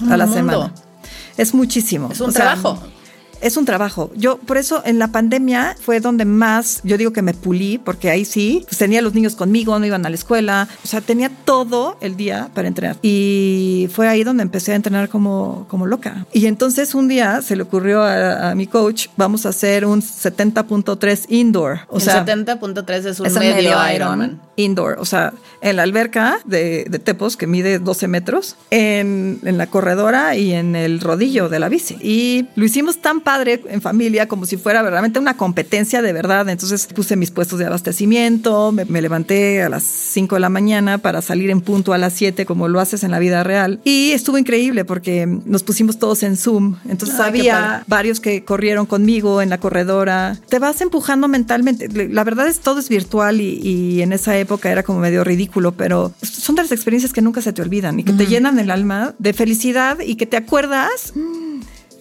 a la semana. Es muchísimo. Es un trabajo es un trabajo. Yo, por eso en la pandemia fue donde más, yo digo que me pulí, porque ahí sí, pues tenía los niños conmigo, no iban a la escuela, o sea, tenía todo el día para entrenar. Y fue ahí donde empecé a entrenar como, como loca. Y entonces un día se le ocurrió a, mi coach, vamos a hacer un 70.3 indoor. O sea, 70.3 es un medio, Ironman. Indoor, o sea, en la alberca de, de Tepos, que mide 12 metros, en, en la corredora y en el rodillo de la bici. Y lo hicimos tan padre en familia, como si fuera verdaderamente una competencia de verdad. Entonces puse mis puestos de abastecimiento, me, levanté a las 5 de la mañana para salir en punto a las 7 como lo haces en la vida real. Y estuvo increíble porque nos pusimos todos en Zoom. Entonces había varios que corrieron conmigo en la corredora. Te vas empujando mentalmente. La verdad es todo es virtual y, en esa época era como medio ridículo, pero son de las experiencias que nunca se te olvidan y que te llenan el alma de felicidad y que te acuerdas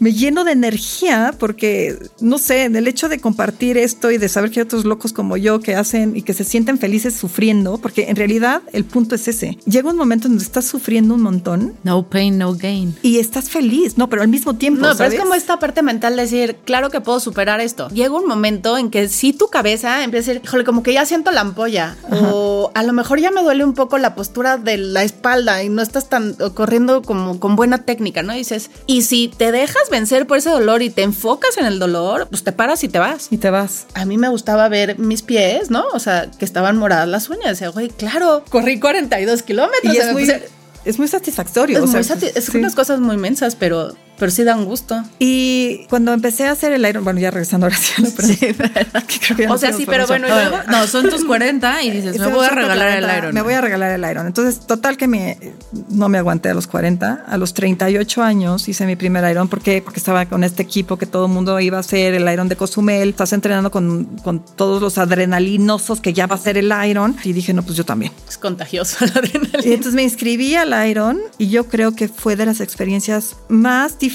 me lleno de energía porque, no sé, en el hecho de compartir esto y de saber que hay otros locos como yo que hacen y que se sienten felices sufriendo, porque en realidad el punto es ese. Llega un momento en donde estás sufriendo un montón. No pain, no gain. Y estás feliz, no, pero al mismo tiempo. No, pero es como esta parte mental de decir, claro que puedo superar esto. Llega un momento en que si tu cabeza empieza a decir, híjole, como que ya siento la ampolla. O a lo mejor ya me duele un poco la postura de la espalda y no estás tan corriendo como con buena técnica, ¿no? dices, y si te dejas vencer por ese dolor y te enfocas en el dolor, pues te paras y te vas. Y te vas. A mí me gustaba ver mis pies, ¿no? O sea, que estaban moradas las uñas. Decía, güey, claro, corrí 42 kilómetros. Y es muy, es muy satisfactorio. Es, o sea, muy sati- es unas cosas muy mensas, pero, pero sí dan gusto. Y cuando empecé a hacer el Iron, bueno, ya regresando ahora sí pregunta, que creo que O sea, sí, pero bueno, luego, No, son tus 40 y dices, me voy a 140, regalar el Iron. Me voy a regalar el Iron. Entonces, total que me, no me aguanté a los 40. A los 38 años hice mi primer Iron. ¿Por qué? Porque estaba con este equipo que todo el mundo iba a hacer el Iron de Cozumel. Estás entrenando con, con todos los adrenalinosos que ya va a ser el Iron. Y dije, no, pues yo también. es contagioso la adrenalina. Y entonces me inscribí al Iron y yo creo que fue de las experiencias más difíciles.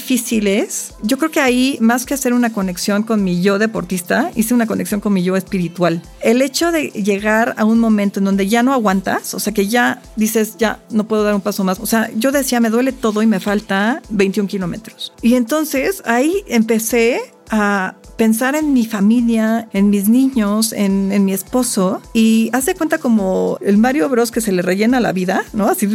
Yo creo que ahí, más que hacer una conexión con mi yo deportista, hice una conexión con mi yo espiritual. El hecho de llegar a un momento en donde ya no aguantas, o sea, que ya dices, ya no puedo dar un paso más. O sea, yo decía, me duele todo y me falta 21 kilómetros. Y entonces ahí empecé a pensar en mi familia, en mis niños, en, en mi esposo y hace cuenta como el Mario Bros que se le rellena la vida, ¿no? Así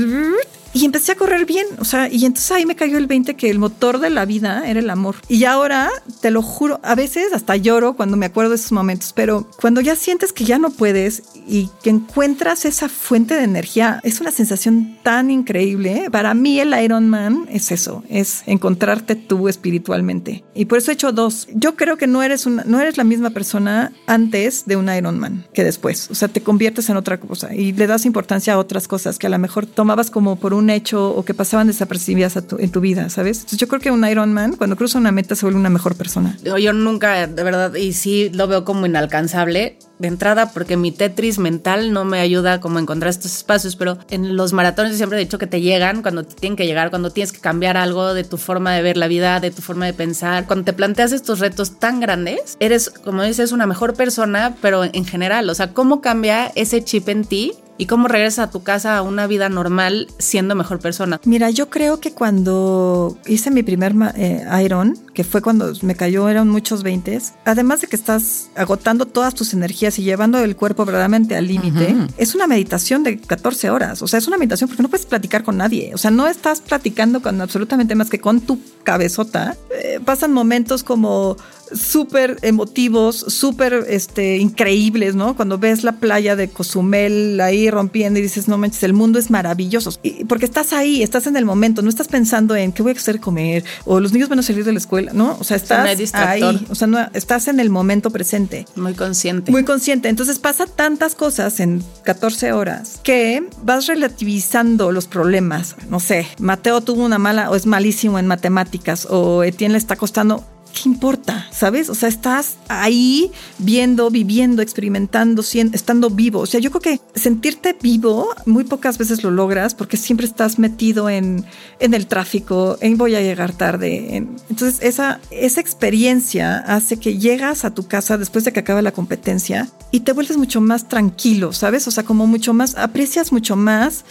y empecé a correr bien, o sea, y entonces ahí me cayó el 20 que el motor de la vida era el amor. Y ahora, te lo juro, a veces hasta lloro cuando me acuerdo de esos momentos, pero cuando ya sientes que ya no puedes y que encuentras esa fuente de energía, es una sensación tan increíble. Para mí el Iron Man es eso, es encontrarte tú espiritualmente. Y por eso he hecho dos. Yo creo que no eres una, no eres la misma persona antes de un Iron Man que después. O sea, te conviertes en otra cosa y le das importancia a otras cosas que a lo mejor tomabas como por un hecho o que pasaban desapercibidas tu- en tu vida, ¿sabes? Entonces yo creo que un Iron Man cuando cruza una meta se vuelve una mejor persona. Yo nunca, de verdad, y sí lo veo como inalcanzable de entrada porque mi Tetris mental no me ayuda como a encontrar estos espacios, pero en los maratones siempre he dicho que te llegan cuando te tienen que llegar, cuando tienes que cambiar algo de tu forma de ver la vida, de tu forma de pensar. Cuando te planteas estos retos tan grandes, eres, como dices, una mejor persona, pero en general, o sea, ¿cómo cambia ese chip en ti? ¿Y cómo regresas a tu casa a una vida normal siendo mejor persona? Mira, yo creo que cuando hice mi primer eh, Iron, que fue cuando me cayó, eran muchos 20, además de que estás agotando todas tus energías y llevando el cuerpo verdaderamente al límite, es una meditación de 14 horas. O sea, es una meditación porque no puedes platicar con nadie. O sea, no estás platicando con absolutamente más que con tu cabezota. Eh, pasan momentos como súper emotivos, súper este, increíbles, ¿no? Cuando ves la playa de Cozumel ahí rompiendo y dices, no manches, el mundo es maravilloso. Y- porque estás ahí, estás en el momento, no estás pensando en qué voy a hacer comer o los niños van a salir de la escuela, ¿no? O sea, no estás ahí, o sea, no, estás en el momento presente. Muy consciente. Muy consciente. Entonces pasa tantas cosas en 14 horas que vas relativizando los problemas. No sé, Mateo tuvo una mala o es malísimo en matemáticas o Etienne le está costando. ¿Qué importa? ¿Sabes? O sea, estás ahí viendo, viviendo, experimentando, sien- estando vivo. O sea, yo creo que sentirte vivo muy pocas veces lo logras porque siempre estás metido en, en el tráfico, en voy a llegar tarde. en- entonces, esa, esa experiencia hace que llegas a tu casa después de que acaba la competencia y te vuelves mucho más tranquilo, ¿sabes? O sea, como mucho más, aprecias mucho más.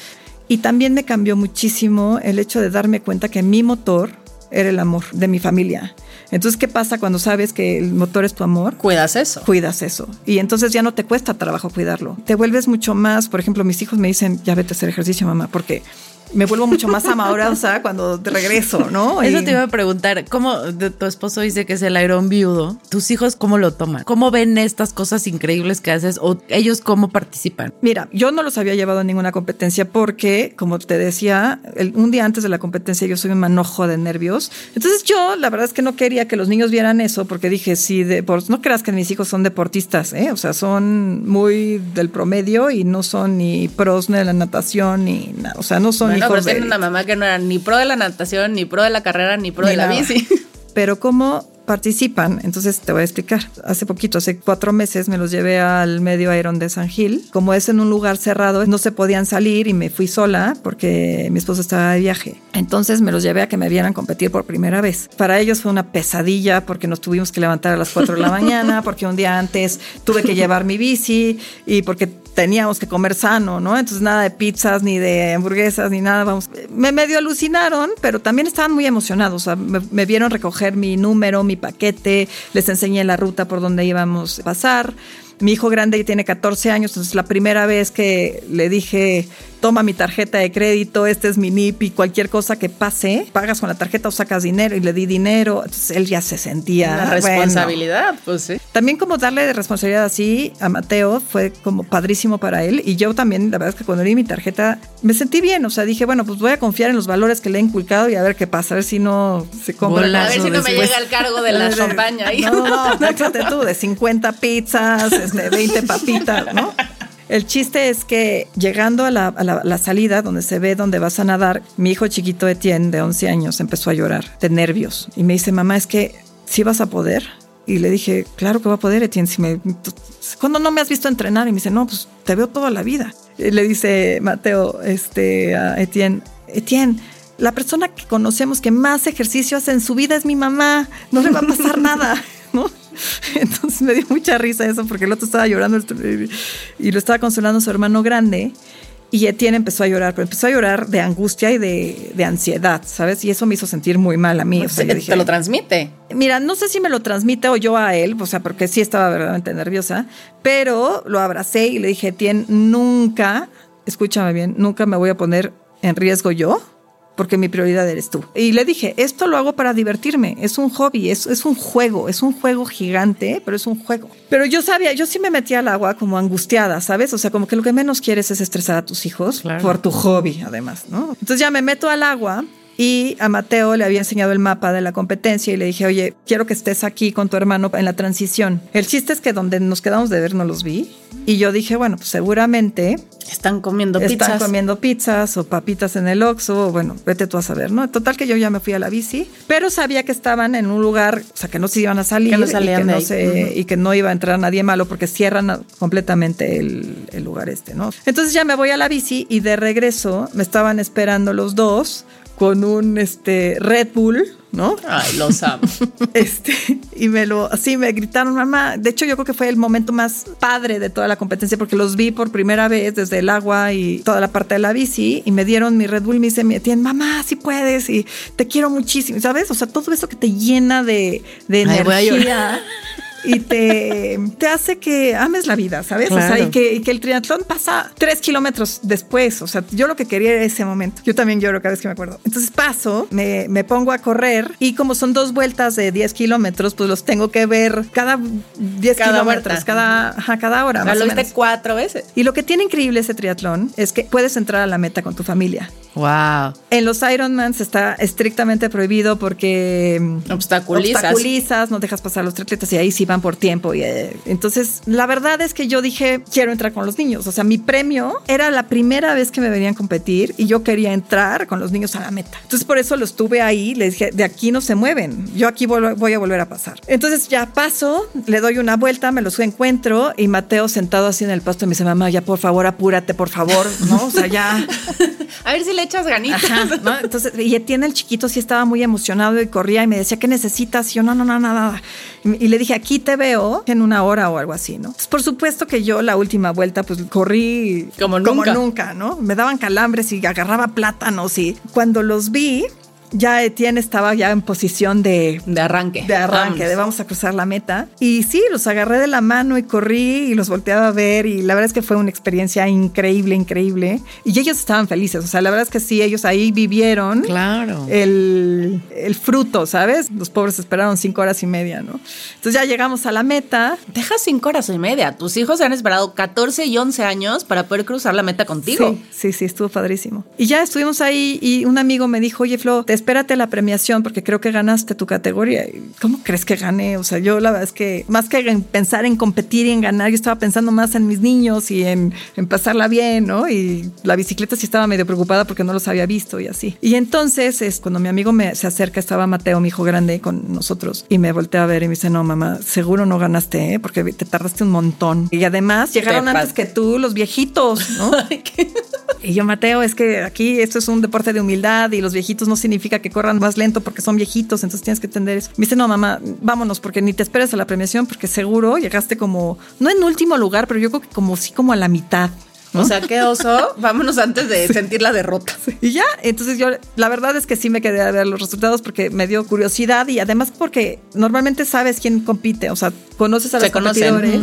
Y también me cambió muchísimo el hecho de darme cuenta que mi motor era el amor de mi familia. Entonces, ¿qué pasa cuando sabes que el motor es tu amor? Cuidas eso. Cuidas eso. Y entonces ya no te cuesta trabajo cuidarlo. Te vuelves mucho más, por ejemplo, mis hijos me dicen, ya vete a hacer ejercicio, mamá, porque me vuelvo mucho más amorosa cuando te regreso, ¿no? Eso Y- te iba a preguntar, ¿cómo tu esposo dice que es el Iron viudo? ¿Tus hijos cómo lo toman? ¿Cómo ven estas cosas increíbles que haces o ellos cómo participan? Mira, yo no los había llevado a ninguna competencia porque, como te decía, el- un día antes de la competencia yo soy un manojo de nervios. Entonces yo, la verdad es que no quería que los niños vieran eso porque dije, sí, de, por- no creas que mis hijos son deportistas, ¿eh? o sea, son muy del promedio y no son ni pros de la natación ni nada, o sea, no son Bueno, pero de tiene una mamá que no era ni pro de la natación, ni pro de la carrera, ni pro de Ni la nada. bici. pero cómo participan. Entonces te voy a explicar. Hace poquito, hace cuatro meses, me los llevé al medio Iron de San Gil. Como es en un lugar cerrado, no se podían salir y me fui sola porque mi esposo estaba de viaje. Entonces me los llevé a que me vieran competir por primera vez. Para ellos fue una pesadilla porque nos tuvimos que levantar a las 4 de la mañana, porque un día antes tuve que llevar mi bici y porque teníamos que comer sano, ¿no? Entonces nada de pizzas, ni de hamburguesas, ni nada, vamos. Me medio alucinaron, pero también estaban muy emocionados. O sea, me, me vieron recoger mi número, mi paquete, les enseñé la ruta por donde íbamos a pasar. Mi hijo grande tiene 14 años, entonces la primera vez que le dije, toma mi tarjeta de crédito, este es mi NIP y cualquier cosa que pase, pagas con la tarjeta o sacas dinero y le di dinero. Entonces él ya se sentía. La responsabilidad, pues sí. También como darle de responsabilidad así a Mateo fue como padrísimo para él y yo también, la verdad es que cuando di mi tarjeta me sentí bien, o sea, dije, bueno, pues voy a confiar en los valores que le he inculcado y a ver qué pasa, a ver si no se compra. a ver si no me llega el cargo de la champaña. No, no, no, échate tú, de 50 pizzas, este, 20 papitas, ¿no? El chiste es que llegando a la, salida donde se ve donde vas a nadar, mi hijo chiquito Etienne, de 11 años, empezó a llorar de nervios. Y me dice, mamá, es que sí vas a poder. Y le dije, claro que va a poder, Etienne. Si me, ¿Cuándo no me has visto entrenar? Y me dice, no, pues te veo toda la vida. Le dice Mateo este, a Etienne, Etienne, la persona que conocemos que más ejercicio hace en su vida es mi mamá. No le va a pasar nada, ¿no? Entonces me dio mucha risa eso porque el otro estaba llorando y lo estaba consolando a su hermano grande. Y Etienne empezó a llorar, pero empezó a llorar de angustia y de, de ansiedad, ¿sabes? Y eso me hizo sentir muy mal a mí. Pues o sea, te, dije, te lo transmite. Mira, no sé si me lo transmite o yo a él, o sea, porque sí estaba verdaderamente nerviosa, pero lo abracé y le dije, Etienne, nunca, escúchame bien, nunca me voy a poner en riesgo yo porque mi prioridad eres tú. Y le dije, esto lo hago para divertirme, es un hobby, es, es, un juego, es un juego gigante, pero es un juego. Pero yo sabía, yo sí me metía al agua como angustiada, ¿sabes? O sea, como que lo que menos quieres es estresar a tus hijos claro. por tu hobby, además, ¿no? Entonces ya me meto al agua. Y a Mateo le había enseñado el mapa de la competencia y le dije, oye, quiero que estés aquí con tu hermano en la transición. El chiste es que donde nos quedamos de ver no los vi. Y yo dije, bueno, pues seguramente están comiendo están pizzas. Están comiendo pizzas o papitas en el Oxxo, o bueno, vete tú a saber, ¿no? Total que yo ya me fui a la bici, pero sabía que estaban en un lugar, o sea, que no se iban a salir que no salían y, que no se, uh -huh. y que no iba a entrar nadie malo porque cierran completamente el, el lugar este, ¿no? Entonces ya me voy a la bici y de regreso me estaban esperando los dos con un este Red Bull, ¿no? Ay, los amo. Este, y me lo, así me gritaron, mamá. De hecho, yo creo que fue el momento más padre de toda la competencia porque los vi por primera vez desde el agua y toda la parte de la bici y me dieron mi Red Bull y me dice, tienen, mamá, sí puedes y te quiero muchísimo, ¿sabes? O sea, todo eso que te llena de, de Ay, energía y te, te hace que ames la vida, ¿sabes? Claro. O sea, y que, y que, el triatlón pasa tres kilómetros después. O sea, yo lo que quería era ese momento. Yo también lloro cada vez que me acuerdo. Entonces paso, me, me pongo a correr y como son dos vueltas de 10 kilómetros, pues los tengo que ver cada 10 cada kilómetros, vuelta. cada, ajá, cada hora. O sea, más lo viste cuatro veces. Y lo que tiene increíble ese triatlón es que puedes entrar a la meta con tu familia. Wow. En los Ironmans está estrictamente prohibido porque mm, obstaculizas. obstaculizas, no dejas pasar los triatletas y ahí sí van por tiempo. Y, eh, entonces, la verdad es que yo dije, quiero entrar con los niños. O sea, mi premio era la primera vez que me venían competir y yo quería entrar con los niños a la meta. Entonces, por eso los tuve ahí. Les dije, de aquí no se mueven. Yo aquí voy a volver a pasar. Entonces, ya paso, le doy una vuelta, me los encuentro y Mateo sentado así en el pasto me dice, mamá, ya por favor, apúrate, por favor. ¿No? O sea, ya. a ver si le echas ganitas. Ajá, ¿no? Entonces, y Etienne, el chiquito, sí estaba muy emocionado y corría y me decía, ¿qué necesitas? Y yo, no, no, no, nada. Y, y le dije, aquí te veo en una hora o algo así, ¿no? Pues, por supuesto que yo la última vuelta, pues corrí como nunca. como nunca, ¿no? Me daban calambres y agarraba plátanos y cuando los vi, ya Etienne estaba ya en posición de, de arranque. De arranque, vamos. de vamos a cruzar la meta. Y sí, los agarré de la mano y corrí y los volteaba a ver y la verdad es que fue una experiencia increíble, increíble. Y ellos estaban felices, o sea, la verdad es que sí, ellos ahí vivieron claro. el, el fruto, ¿sabes? Los pobres esperaron cinco horas y media, ¿no? Entonces ya llegamos a la meta. Deja cinco horas y media. Tus hijos han esperado 14 y 11 años para poder cruzar la meta contigo. Sí, sí, sí, estuvo padrísimo. Y ya estuvimos ahí y un amigo me dijo, oye, Flo, te espérate la premiación porque creo que ganaste tu categoría. ¿Cómo crees que gané? O sea, yo la verdad es que más que en pensar en competir y en ganar, yo estaba pensando más en mis niños y en, en pasarla bien, ¿no? Y la bicicleta sí estaba medio preocupada porque no los había visto y así. Y entonces es cuando mi amigo me se acerca, estaba Mateo, mi hijo grande, con nosotros y me voltea a ver y me dice, no, mamá, seguro no ganaste, ¿eh? porque te tardaste un montón. Y además llegaron antes que tú los viejitos, ¿no? y yo, Mateo, es que aquí esto es un deporte de humildad y los viejitos no significa que corran más lento porque son viejitos, entonces tienes que entender eso. Me dice, no, mamá, vámonos porque ni te esperes a la premiación porque seguro llegaste como, no en último lugar, pero yo creo que como sí como a la mitad. O sea, qué oso. Vámonos antes de sentir la derrota. Y ya, entonces yo, la verdad es que sí me quedé a ver los resultados porque me dio curiosidad y además porque normalmente sabes quién compite, o sea, conoces a los competidores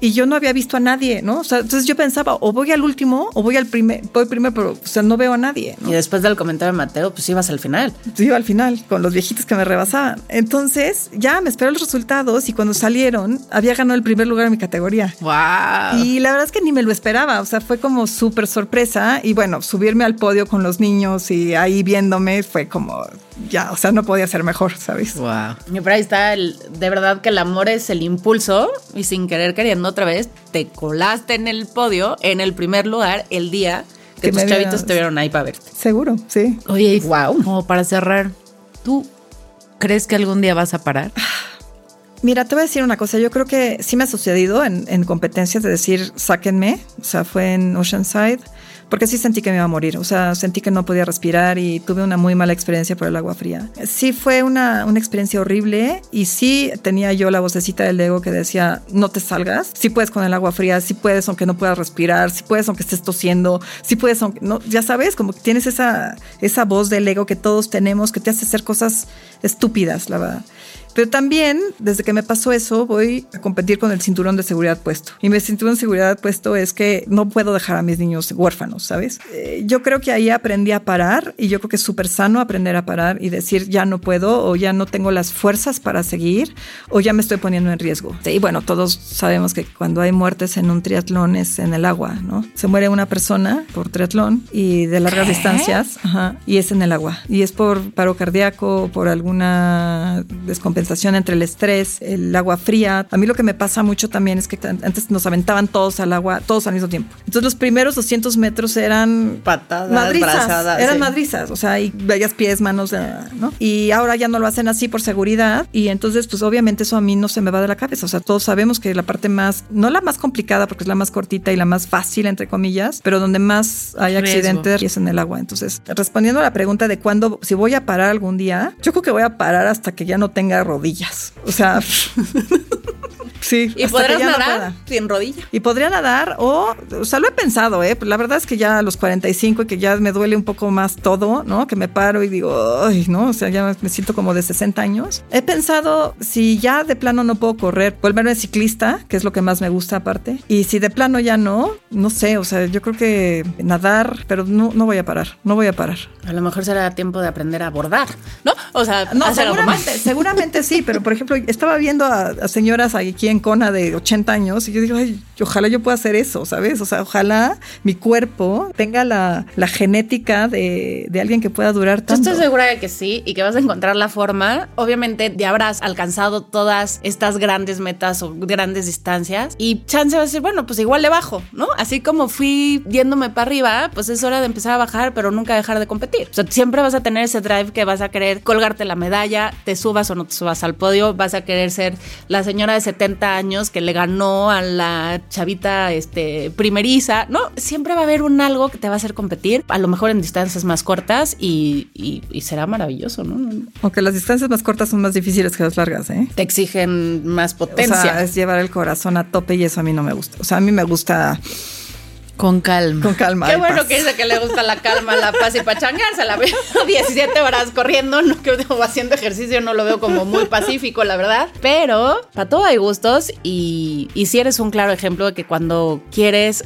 y yo no había visto a nadie, ¿no? O sea, entonces yo pensaba, o voy al último o voy al primer, voy primero, pero o sea, no veo a nadie. Y después del comentario de Mateo, pues ibas al final. Sí, iba al final con los viejitos que me rebasaban. Entonces ya me esperé los resultados y cuando salieron había ganado el primer lugar en mi categoría. Wow. Y la verdad es que ni me lo esperaba, o sea, fue como súper sorpresa y bueno, subirme al podio con los niños y ahí viéndome fue como ya, o sea, no podía ser mejor, ¿sabes? Wow. Y por ahí está, el, de verdad que el amor es el impulso y sin querer queriendo otra vez te colaste en el podio, en el primer lugar, el día que, tus chavitos estuvieron ahí para verte. Seguro, sí. Oye, wow. Como para cerrar, ¿tú crees que algún día vas a parar? Mira, te voy a decir una cosa. Yo creo que sí me ha sucedido en, en competencias de decir, sáquenme. O sea, fue en Oceanside porque sí sentí que me iba a morir, o sea, sentí que no podía respirar y tuve una muy mala experiencia por el agua fría. Sí fue una, una experiencia horrible y sí tenía yo la vocecita del ego que decía, no te salgas, sí puedes con el agua fría, sí puedes aunque no puedas respirar, sí puedes aunque estés tosiendo, sí puedes aunque, no, ya sabes, como que tienes esa, esa voz del ego que todos tenemos que te hace hacer cosas estúpidas, la verdad. Pero también, desde que me pasó eso, voy a competir con el cinturón de seguridad puesto. Y mi cinturón de seguridad puesto es que no puedo dejar a mis niños huérfanos, ¿sabes? Eh, yo creo que ahí aprendí a parar y yo creo que es súper sano aprender a parar y decir ya no puedo o ya no tengo las fuerzas para seguir o ya me estoy poniendo en riesgo. Y bueno, todos sabemos que cuando hay muertes en un triatlón es en el agua, ¿no? Se muere una persona por triatlón y de largas distancias ajá, y es en el agua. Y es por paro cardíaco, por alguna descompensación entre el estrés, el agua fría. A mí lo que me pasa mucho también es que antes nos aventaban todos al agua, todos al mismo tiempo. Entonces los primeros 200 metros eran patadas, madrizas, eran madrizas, o sea, y veías pies, manos, ¿no? Y ahora ya no lo hacen así por seguridad y entonces pues obviamente eso a mí no se me va de la cabeza. O sea, todos sabemos que la parte más, no la más complicada porque es la más cortita y la más fácil entre comillas, pero donde más hay accidentes es en el agua. Entonces, respondiendo a la pregunta de cuándo, si voy a parar algún día, yo creo que voy a parar hasta que ya no tenga rodillas. O sea, sí. Y podrás nadar sin rodilla. Y podría nadar o, o sea, lo he pensado, ¿eh? La verdad es que ya a los 45 y que ya me duele un poco más todo, ¿no? Que me paro y digo, ay, ¿no? O sea, ya me siento como de 60 años. He pensado, si ya de plano no puedo correr, volverme ciclista, que es lo que más me gusta aparte. Y si de plano ya no, no sé, o sea, yo creo que nadar, pero no, no voy a parar, no voy a parar. A lo mejor será tiempo de aprender a bordar, ¿no? O sea, no, seguramente, seguramente sí, pero por ejemplo, estaba viendo a, a, señoras aquí en Kona de 80 años y yo digo, ay, ojalá yo pueda hacer eso, ¿sabes? O sea, ojalá mi cuerpo tenga la, la genética de, de, alguien que pueda durar tanto. Yo estoy segura de que sí y que vas a encontrar la forma. Obviamente ya habrás alcanzado todas estas grandes metas o grandes distancias y chance va a decir, bueno, pues igual le bajo, ¿no? Así como fui yéndome para arriba, pues es hora de empezar a bajar, pero nunca dejar de competir. O sea, siempre vas a tener ese drive que vas a querer colgarte la medalla, te subas o no te subas al podio, vas a querer ser la señora de 70 años que le ganó a la chavita este, primeriza, ¿no? Siempre va a haber un algo que te va a hacer competir, a lo mejor en distancias más cortas y, y, y será maravilloso, ¿no? Aunque las distancias más cortas son más difíciles que las largas, ¿eh? Te exigen más potencia. O sea, es llevar el corazón a tope y eso a mí no me gusta. O sea, a mí me gusta con calma. Con calma. Qué bueno paz. que dice que le gusta la calma, la paz y pachangarse. La veo 17 horas corriendo, no que haciendo ejercicio, no lo veo como muy pacífico, la verdad. Pero para todo hay gustos y, y si eres un claro ejemplo de que cuando quieres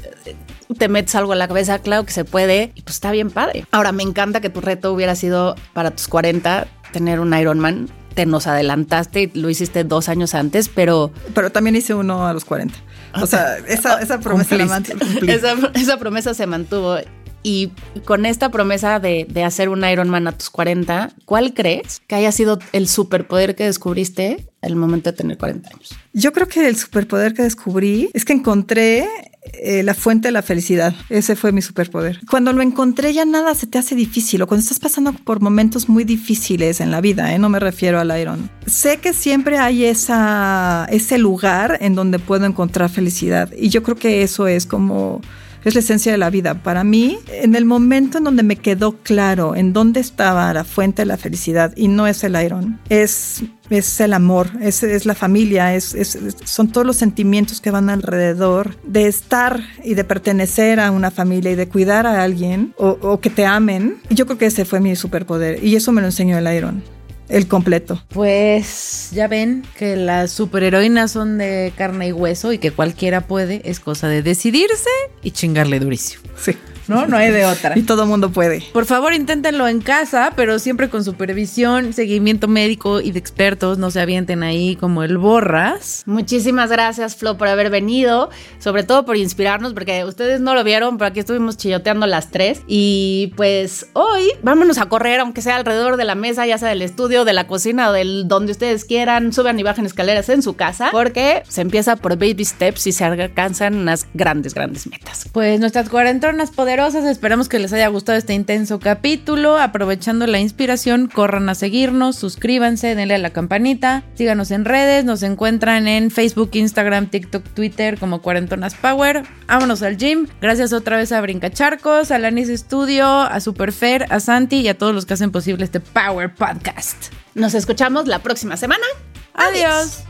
te metes algo a la cabeza, claro que se puede y pues está bien padre. Ahora, me encanta que tu reto hubiera sido para tus 40 tener un Ironman. Te nos adelantaste, lo hiciste dos años antes, pero... Pero también hice uno a los 40. O sea, esa, esa promesa la esa, esa, promesa se mantuvo. Y con esta promesa de, hacer un Ironman a tus 40, ¿cuál crees que haya sido el superpoder que descubriste al momento de tener 40 años? Yo creo que el superpoder que descubrí es que encontré eh, la fuente de la felicidad. Ese fue mi superpoder. Cuando lo encontré ya nada se te hace difícil o cuando estás pasando por momentos muy difíciles en la vida, ¿eh? no me refiero al Iron. Sé que siempre hay ese lugar en donde puedo encontrar felicidad y yo creo que eso es como es la esencia de la vida. Para mí, en el momento en donde me quedó claro en dónde estaba la fuente de la felicidad, y no es el iron, es, es el amor, es, es la familia, es, es, son todos los sentimientos que van alrededor de estar y de pertenecer a una familia y de cuidar a alguien o, o que te amen. Yo creo que ese fue mi superpoder y eso me lo enseñó el iron el completo. Pues ya ven que las superheroínas son de carne y hueso y que cualquiera puede, es cosa de decidirse y chingarle durísimo. Sí. ¿No? No hay de otra. Y todo mundo puede. Por favor, inténtenlo en casa, pero siempre con supervisión, seguimiento médico y de expertos. No se avienten ahí como el borras. Muchísimas gracias, Flo, por haber venido. Sobre todo por inspirarnos, porque ustedes no lo vieron, pero aquí estuvimos chilloteando las tres. Y pues hoy vámonos a correr, aunque sea alrededor de la mesa, ya sea del estudio, de la cocina o del donde ustedes quieran. Suban y bajen escaleras en su casa, porque se empieza por baby steps y se alcanzan unas grandes, grandes metas. Pues nuestras cuarentonas poderosas Esperamos que les haya gustado este intenso capítulo. Aprovechando la inspiración, corran a seguirnos, suscríbanse, denle a la campanita, síganos en redes, nos encuentran en Facebook, Instagram, TikTok, Twitter como Cuarentonas Power. Vámonos al gym. Gracias otra vez a Brincacharcos, a Lanis Studio, a Superfer, a Santi y a todos los que hacen posible este Power Podcast. Nos escuchamos la próxima semana. Adiós.